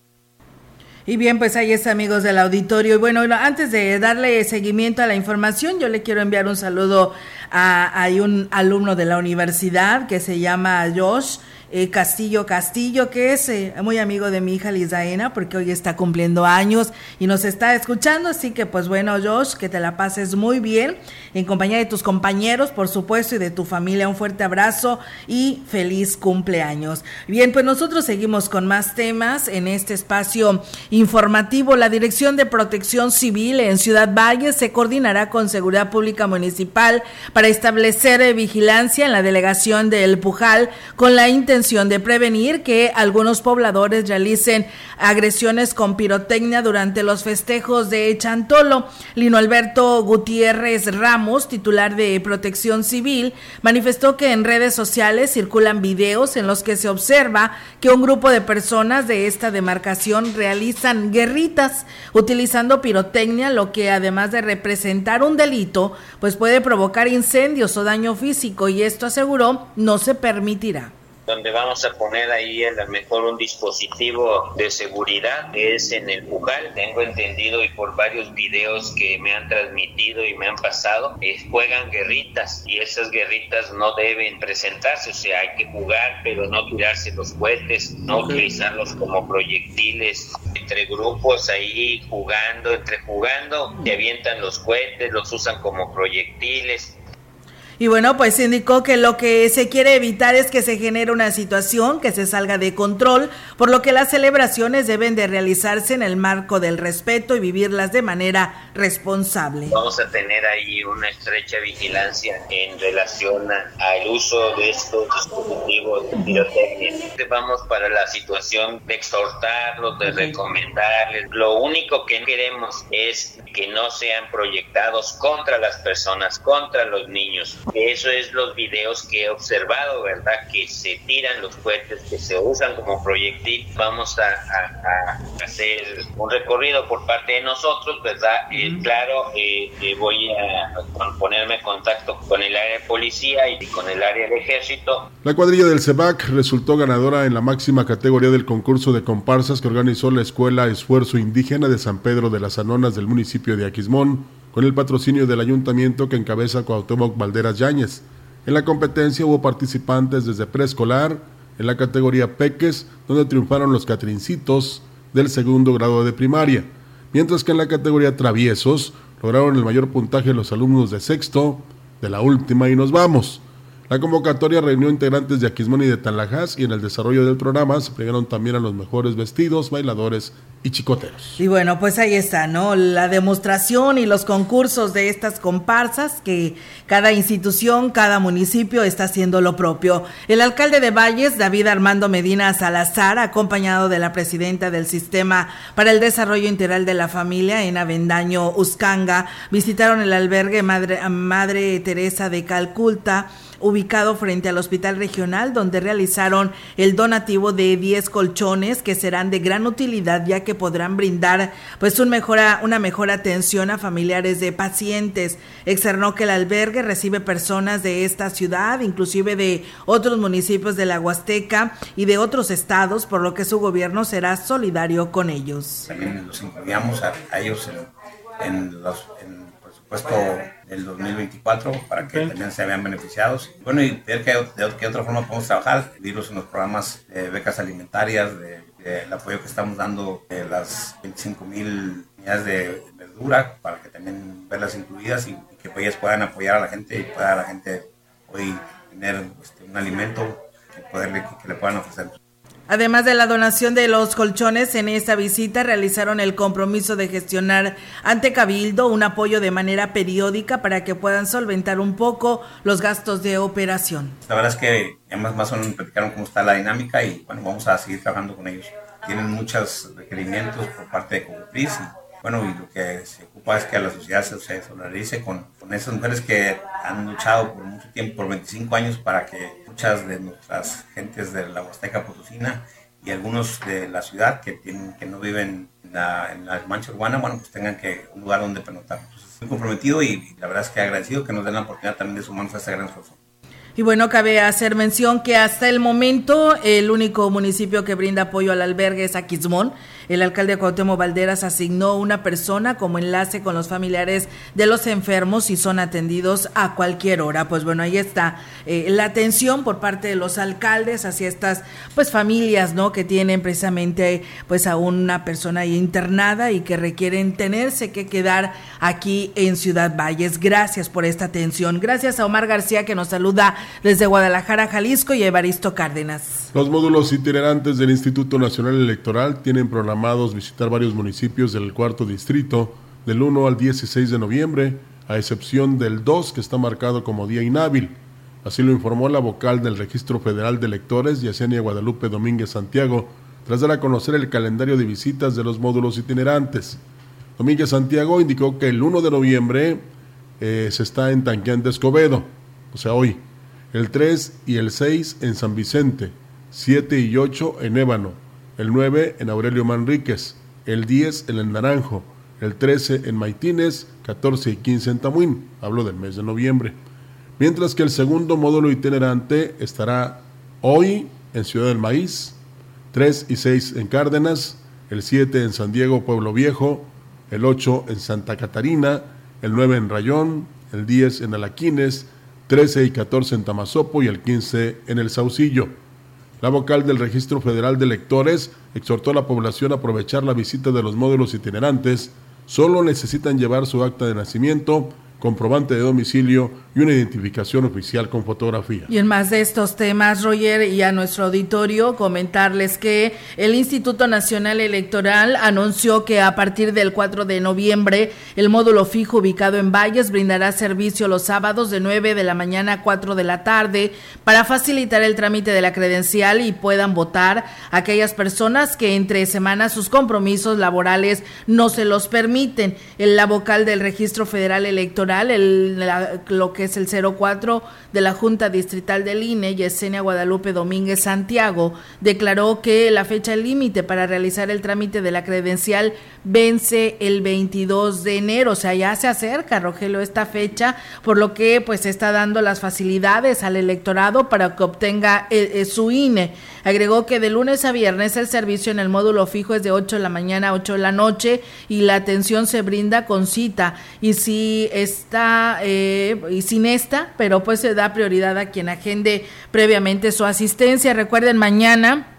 Y bien, pues ahí está, amigos del auditorio. Y bueno, antes de darle seguimiento a la información, yo le quiero enviar un saludo a, a un alumno de la universidad que se llama Josh. Eh, Castillo Castillo, que es eh, muy amigo de mi hija Lizaena, porque hoy está cumpliendo años y nos está escuchando. Así que, pues bueno, Josh, que te la pases muy bien en compañía de tus compañeros, por supuesto, y de tu familia. Un fuerte abrazo y feliz cumpleaños. Bien, pues nosotros seguimos con más temas en este espacio informativo. La Dirección de Protección Civil en Ciudad Valle se coordinará con Seguridad Pública Municipal para establecer eh, vigilancia en la delegación de El Pujal con la intención de prevenir que algunos pobladores realicen agresiones con pirotecnia durante los festejos de Chantolo. Lino Alberto Gutiérrez Ramos, titular de Protección Civil, manifestó que en redes sociales circulan videos en los que se observa que un grupo de personas de esta demarcación realizan guerritas utilizando pirotecnia, lo que además de representar un delito, pues puede provocar incendios o daño físico y esto aseguró no se permitirá donde vamos a poner ahí a lo mejor un dispositivo de seguridad, que es en el Pujal. Tengo entendido y por varios videos que me han transmitido y me han pasado, juegan guerritas y esas guerritas no deben presentarse, o sea, hay que jugar, pero no tirarse los cohetes, no utilizarlos como proyectiles entre grupos ahí jugando, entre jugando, se avientan los cohetes, los usan como proyectiles y bueno, pues indicó que lo que se quiere evitar es que se genere una situación que se salga de control, por lo que las celebraciones deben de realizarse en el marco del respeto y vivirlas de manera responsable. Vamos a tener ahí una estrecha vigilancia en relación al uso de estos dispositivos de pirotecnia. Vamos para la situación de exhortarlos, de recomendarles. Lo único que queremos es que no sean proyectados contra las personas, contra los niños eso es los videos que he observado, ¿verdad? Que se tiran los cohetes, que se usan como proyectil. Vamos a, hacer un recorrido por parte de nosotros, ¿verdad? Eh, claro, eh, eh, voy a ponerme en contacto con el área de policía y con el área del ejército. La cuadrilla del CEBAC resultó ganadora en la máxima categoría del concurso de comparsas que organizó la Escuela Esfuerzo Indígena de San Pedro de las Anonas del municipio de Aquismón con el patrocinio del ayuntamiento que encabeza Cuauhtémoc Valderas Yáñez. En la competencia hubo participantes desde preescolar, en la categoría Peques, donde triunfaron los Catrincitos del segundo grado de primaria, mientras que en la categoría Traviesos lograron el mayor puntaje los alumnos de sexto, de la última y nos vamos. La convocatoria reunió integrantes de Aquismón y de Tanlajas y en el desarrollo del programa se premiaron también a los mejores vestidos, bailadores y chicoteros. Y bueno, pues ahí está, ¿no? La demostración y los concursos de estas comparsas que cada institución, cada municipio está haciendo lo propio. El alcalde de Valles, David Armando Medina Salazar, acompañado de la presidenta del Sistema para el Desarrollo Integral de la Familia en Avendaño Uscanga, visitaron el albergue Madre, Madre Teresa de Calculta ubicado frente al Hospital Regional, donde realizaron el donativo de 10 colchones que serán de gran utilidad ya que podrán brindar pues un mejora, una mejor atención a familiares de pacientes. Externó que el albergue recibe personas de esta ciudad, inclusive de otros municipios de la Huasteca y de otros estados, por lo que su gobierno será solidario con ellos. También los incluíamos a, ellos en, los, presupuesto del 2024 para que también se vean beneficiados. Bueno, y ver que de, qué otra forma podemos trabajar, vivirlos en los programas de becas alimentarias, de el apoyo que estamos dando de las 25 mil unidades de verdura para que también verlas incluidas y, que ellas puedan apoyar a la gente y pueda la gente hoy tener este, un alimento que, poderle, que le puedan ofrecer. Además de la donación de los colchones, en esta visita realizaron el compromiso de gestionar ante Cabildo un apoyo de manera periódica para que puedan solventar un poco los gastos de operación. La verdad es que además más o menos platicaron cómo está la dinámica y bueno, vamos a seguir trabajando con ellos. Tienen muchos requerimientos por parte de Cofepris y bueno, y lo que se ocupa es que la sociedad se, solidarice con, con esas mujeres que han luchado por mucho tiempo, por 25 años, para que muchas de nuestras gentes de la Huasteca Potosina y algunos de la ciudad que, tienen, que no viven en la, en la mancha urbana, bueno, pues tengan que un lugar donde pernoctar. estoy comprometido y, la verdad es que agradecido que nos den la oportunidad también de sumarnos a esta gran esfuerzo. Y bueno, cabe hacer mención que hasta el momento el único municipio que brinda apoyo al albergue es Aquismón. El alcalde Cuauhtémoc Valderas asignó una persona como enlace con los familiares de los enfermos y son atendidos a cualquier hora. Pues bueno, ahí está eh, la atención por parte de los alcaldes hacia estas pues familias, ¿no? Que tienen precisamente pues a una persona internada y que requieren tenerse que quedar aquí en Ciudad Valles. Gracias por esta atención. Gracias a Omar García que nos saluda desde Guadalajara, Jalisco y Evaristo Cárdenas. Los módulos itinerantes del Instituto Nacional Electoral tienen programados visitar varios municipios del cuarto distrito del 1 al 16 de noviembre, a excepción del 2 que está marcado como día inhábil. Así lo informó la vocal del Registro Federal de Electores, Yesenia Guadalupe Domínguez Santiago, tras dar a conocer el calendario de visitas de los módulos itinerantes. Domínguez Santiago indicó que el 1 de noviembre eh, se está en Tanqueante Escobedo, o sea, hoy, el 3 y el 6 en San Vicente, 7 y 8 en Ébano, el 9 en Aurelio Manríquez, el 10 en el Naranjo, el 13 en Maitines, 14 y 15 en Tamuín, hablo del mes de noviembre. Mientras que el segundo módulo itinerante estará Hoy en Ciudad del Maíz, 3 y 6 en Cárdenas, el 7 en San Diego, Pueblo Viejo, el 8 en Santa Catarina, el 9 en Rayón, el 10 en Alaquines, 13 y 14 en Tamazopo y el 15 en El Saucillo. La vocal del Registro Federal de Electores exhortó a la población a aprovechar la visita de los módulos itinerantes. Solo necesitan llevar su acta de nacimiento, comprobante de domicilio y una identificación oficial con fotografía. Y en más de estos temas, Roger, y a nuestro auditorio, comentarles que el Instituto Nacional Electoral anunció que a partir del 4 de noviembre, el módulo fijo ubicado en Valles brindará servicio los sábados de 9 de la mañana a 4 de la tarde para facilitar el trámite de la credencial y puedan votar aquellas personas que entre semanas sus compromisos laborales no se los permiten. El, la vocal del Registro Federal Electoral el, lo que es el 04 de la Junta Distrital del INE, Yesenia Guadalupe Domínguez Santiago, declaró que la fecha límite para realizar el trámite de la credencial vence el 22 de enero, o sea, ya se acerca, Rogelio, esta fecha, por lo que pues está dando las facilidades al electorado para que obtenga eh, eh, su INE. Agregó que de lunes a viernes el servicio en el módulo fijo es de 8 de la mañana a 8 de la noche y la atención se brinda con cita. Y si está, eh, y sin esta, pero pues se da prioridad a quien agende previamente su asistencia. Recuerden, mañana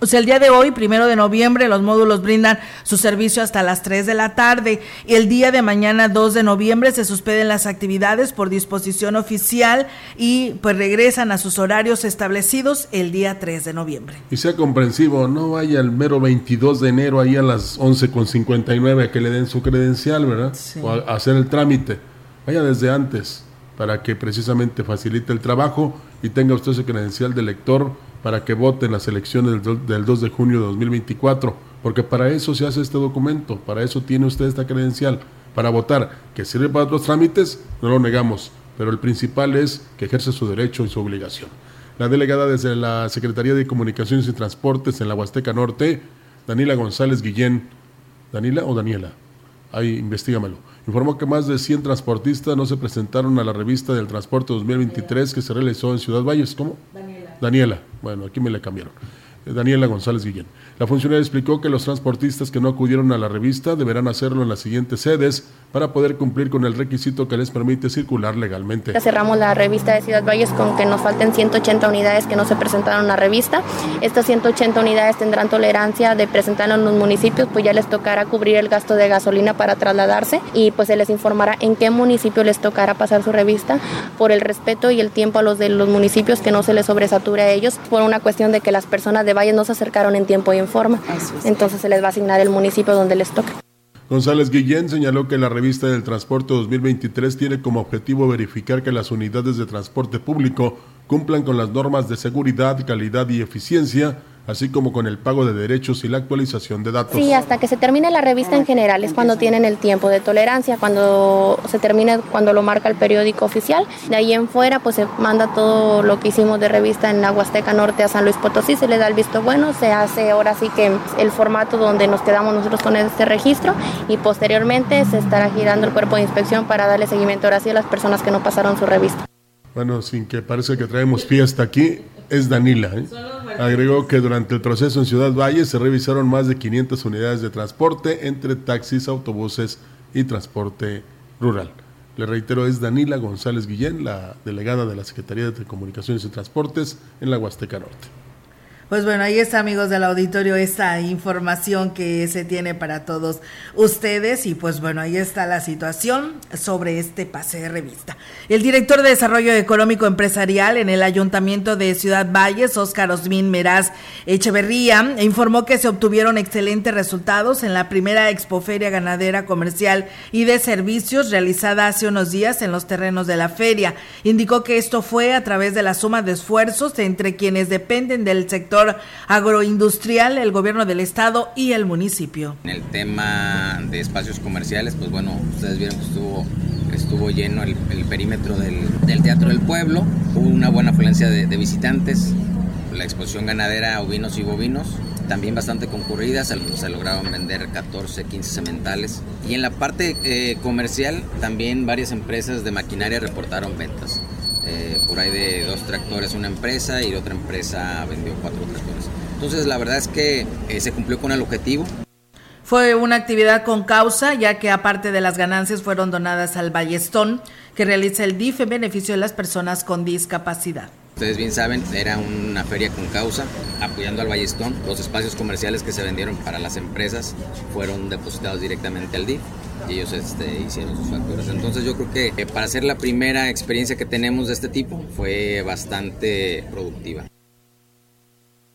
o sea, el día de hoy, primero de noviembre, los módulos brindan su servicio hasta las 3 de la tarde. Y el día de mañana, 2 de noviembre, se suspenden las actividades por disposición oficial y pues regresan a sus horarios establecidos el día 3 de noviembre. Y sea comprensivo, no vaya el mero 22 de enero ahí a las 11.59 a que le den su credencial, ¿verdad? O a hacer el trámite. Vaya desde antes para que precisamente facilite el trabajo y tenga usted su credencial de lector para que vote en las elecciones del 2 de junio de 2024, porque para eso se hace este documento, para eso tiene usted esta credencial, para votar, que sirve para otros trámites, no lo negamos, pero el principal es que ejerce su derecho y su obligación. La delegada desde la Secretaría de Comunicaciones y Transportes en la Huasteca Norte, Daniela González Guillén, ¿Danila o Daniela? Ahí, investigamelo. Informó que más de 100 transportistas no se presentaron a la revista del transporte 2023 que se realizó en Ciudad Valles. ¿Cómo? Daniela. Daniela, bueno, aquí me le cambiaron. Eh, Daniela González Guillén. La funcionaria explicó que los transportistas que no acudieron a la revista deberán hacerlo en las siguientes sedes para poder cumplir con el requisito que les permite circular legalmente. Cerramos la revista de Ciudad Valles con que nos falten 180 unidades que no se presentaron a la revista. Estas 180 unidades tendrán tolerancia de presentar en los municipios, pues ya les tocará cubrir el gasto de gasolina para trasladarse y pues se les informará en qué municipio les tocará pasar su revista por el respeto y el tiempo a los de los municipios que no se les sobresature a ellos por una cuestión de que las personas de Valles no se acercaron en tiempo y forma. Entonces se les va a asignar el municipio donde les toca. González Guillén señaló que la revista del transporte 2023 tiene como objetivo verificar que las unidades de transporte público cumplan con las normas de seguridad, calidad y eficiencia así como con el pago de derechos y la actualización de datos. Sí, hasta que se termine la revista en general es cuando tienen el tiempo de tolerancia, cuando se termine, cuando lo marca el periódico oficial. De ahí en fuera, pues se manda todo lo que hicimos de revista en la Huasteca Norte a San Luis Potosí, se le da el visto bueno, se hace ahora sí que el formato donde nos quedamos nosotros con este registro y posteriormente se estará girando el cuerpo de inspección para darle seguimiento ahora sí a las personas que no pasaron su revista. Bueno, sin que parece que traemos fiesta aquí, es Danila. ¿eh? Agregó que durante el proceso en Ciudad Valle se revisaron más de 500 unidades de transporte entre taxis, autobuses y transporte rural. Le reitero, es Danila González Guillén, la delegada de la Secretaría de Comunicaciones y Transportes en la Huasteca Norte. Pues bueno, ahí está amigos del auditorio esta información que se tiene para todos ustedes y pues bueno, ahí está la situación sobre este pase de revista. El director de Desarrollo Económico Empresarial en el Ayuntamiento de Ciudad Valles, Óscar Osmin Meraz Echeverría, informó que se obtuvieron excelentes resultados en la primera expoferia ganadera comercial y de servicios realizada hace unos días en los terrenos de la feria. Indicó que esto fue a través de la suma de esfuerzos entre quienes dependen del sector agroindustrial, el gobierno del estado y el municipio. En el tema de espacios comerciales, pues bueno, ustedes vieron que estuvo, estuvo lleno el, perímetro del, Teatro del Pueblo, hubo una buena afluencia de, visitantes, la exposición ganadera ovinos y bovinos, también bastante concurrida, se, lograron vender 14, 15 sementales. Y en la parte eh, comercial también varias empresas de maquinaria reportaron ventas. Eh, por ahí de dos tractores una empresa y otra empresa vendió cuatro tractores. Entonces la verdad es que eh, se cumplió con el objetivo. Fue una actividad con causa, ya que aparte de las ganancias fueron donadas al Ballestón, que realiza el DIF en beneficio de las personas con discapacidad. Ustedes bien saben, era una feria con causa, apoyando al Ballestón. Los espacios comerciales que se vendieron para las empresas fueron depositados directamente al DIF y ellos este, hicieron sus facturas. Entonces yo creo que eh, para ser la primera experiencia que tenemos de este tipo fue bastante productiva.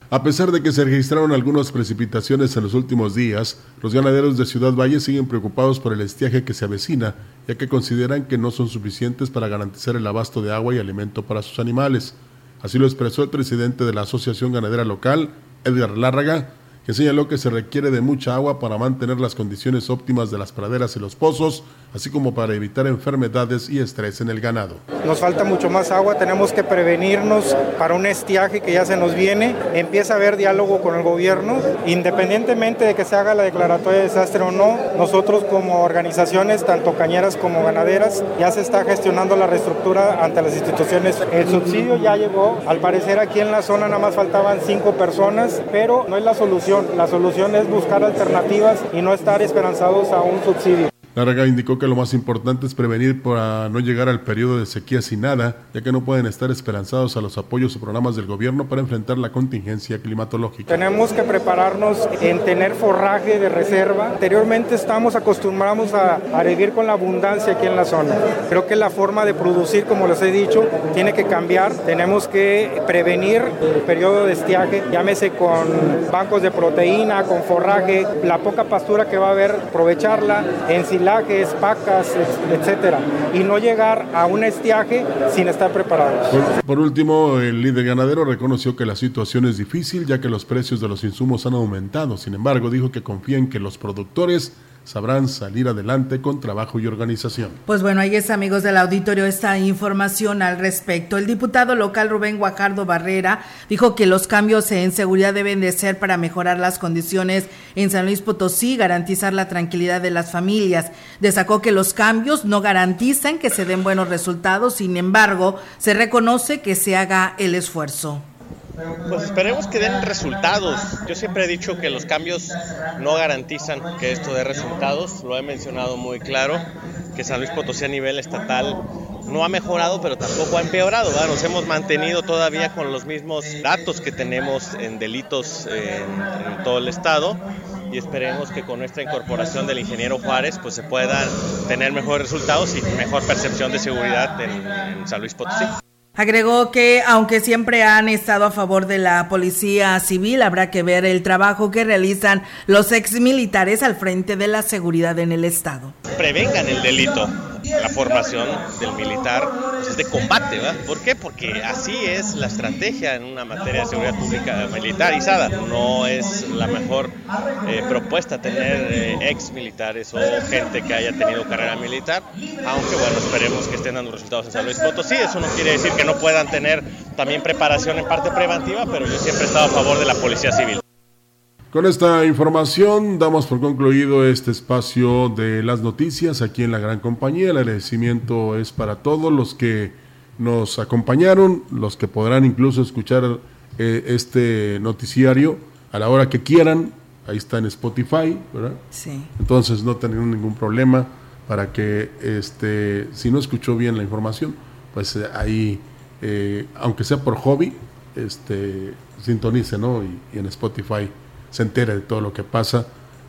A pesar de que se registraron algunas precipitaciones en los últimos días, los ganaderos de Ciudad Valle siguen preocupados por el estiaje que se avecina, ya que consideran que no son suficientes para garantizar el abasto de agua y alimento para sus animales. Así lo expresó el presidente de la Asociación Ganadera Local, Edgar Lárraga, que señaló que se requiere de mucha agua para mantener las condiciones óptimas de las praderas y los pozos, así como para evitar enfermedades y estrés en el ganado. Nos falta mucho más agua, tenemos que prevenirnos para un estiaje que ya se nos viene. Empieza a haber diálogo con el gobierno, independientemente de que se haga la declaratoria de desastre o no, nosotros como organizaciones, tanto cañeras como ganaderas, ya se está gestionando la reestructura ante las instituciones. El subsidio ya llegó, al parecer aquí en la zona nada más faltaban cinco personas, pero no es la solución. La solución es buscar alternativas y no estar esperanzados a un subsidio. Larga indicó que lo más importante es prevenir para no llegar al periodo de sequía sin nada, ya que no pueden estar esperanzados a los apoyos o programas del gobierno para enfrentar la contingencia climatológica. Tenemos que prepararnos en tener forraje de reserva. Anteriormente estamos acostumbrados a, a vivir con la abundancia aquí en la zona. Creo que la forma de producir, como les he dicho, tiene que cambiar. Tenemos que prevenir el periodo de estiaje, llámese con bancos de proteína, con forraje, la poca pastura que va a haber, aprovecharla en pacas, etcétera, y no llegar a un estiaje sin estar preparados. Por, último, el líder ganadero reconoció que la situación es difícil ya que los precios de los insumos han aumentado. Sin embargo, dijo que confía en que los productores sabrán salir adelante con trabajo y organización. Pues bueno, ahí es amigos del auditorio esta información al respecto. El diputado local Rubén Guajardo Barrera dijo que los cambios en seguridad deben de ser para mejorar las condiciones en San Luis Potosí, garantizar la tranquilidad de las familias. Destacó que los cambios no garantizan que se den buenos resultados, sin embargo, se reconoce que se haga el esfuerzo. Pues esperemos que den resultados. Yo siempre he dicho que los cambios no garantizan que esto dé resultados. Lo he mencionado muy claro, que San Luis Potosí a nivel estatal no ha mejorado, pero tampoco ha empeorado. Nos hemos mantenido todavía con los mismos datos que tenemos en delitos en, todo el estado y esperemos que con nuestra incorporación del ingeniero Juárez pues se puedan tener mejores resultados y mejor percepción de seguridad en San Luis Potosí. Agregó que aunque siempre han estado a favor de la policía civil, habrá que ver el trabajo que realizan los exmilitares al frente de la seguridad en el Estado. Prevengan el delito. La formación del militar pues, es de combate, ¿verdad? ¿Por qué? Porque así es la estrategia en una materia de seguridad pública militarizada. No es la mejor eh, propuesta tener eh, ex militares o gente que haya tenido carrera militar, aunque bueno, esperemos que estén dando resultados en San Luis Potosí. Eso no quiere decir que no puedan tener también preparación en parte preventiva, pero yo siempre he estado a favor de la policía civil. Con esta información damos por concluido este espacio de las noticias aquí en la gran compañía. El agradecimiento es para todos los que nos acompañaron, los que podrán incluso escuchar eh, este noticiario a la hora que quieran. Ahí está en Spotify, ¿verdad? Sí. Entonces no tendrán ningún problema para que, este, si no escuchó bien la información, pues eh, ahí, eh, aunque sea por hobby, este, sintonice, ¿no? Y, y en Spotify se entere de todo lo que pasa,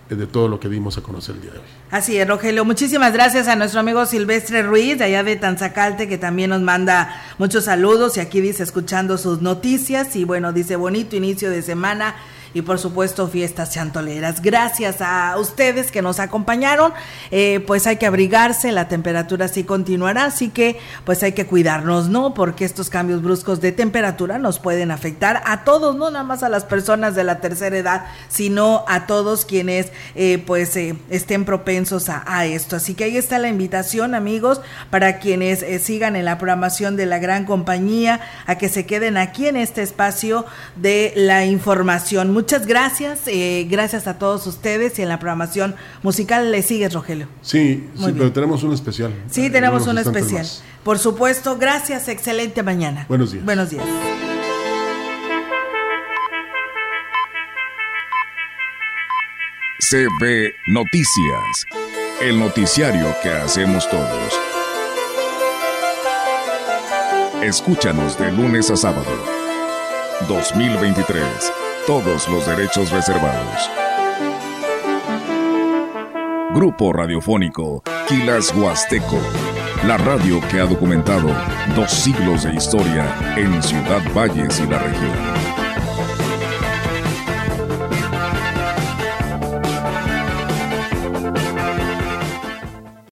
de todo lo que dimos a conocer el día de hoy. Así es, Rogelio. Muchísimas gracias a nuestro amigo Silvestre Ruiz, de allá de Tanzacalte, que también nos manda muchos saludos y aquí dice escuchando sus noticias y bueno, dice bonito inicio de semana y por supuesto fiestas chantoleras. Gracias a ustedes que nos acompañaron, eh, pues hay que abrigarse, la temperatura sí continuará, así que pues hay que cuidarnos, ¿no? Porque estos cambios bruscos de temperatura nos pueden afectar a todos, no nada más a las personas de la tercera edad, sino a todos quienes eh, pues eh, estén propensos a, a, esto. Así que ahí está la invitación, amigos, para quienes sigan en la programación de la gran compañía, a que se queden aquí en este espacio de la información muchas gracias, eh, gracias a todos ustedes y en la programación musical le sigues, Rogelio. Sí, sí, pero tenemos un especial. Sí, tenemos un especial. Por supuesto, gracias, excelente mañana. Buenos días. Buenos días. CB Noticias, el noticiario que hacemos todos. Escúchanos de lunes a sábado. 2023. Todos los derechos reservados. Grupo Radiofónico Quilas Huasteco. La radio que ha documentado dos siglos de historia en Ciudad Valles y la región.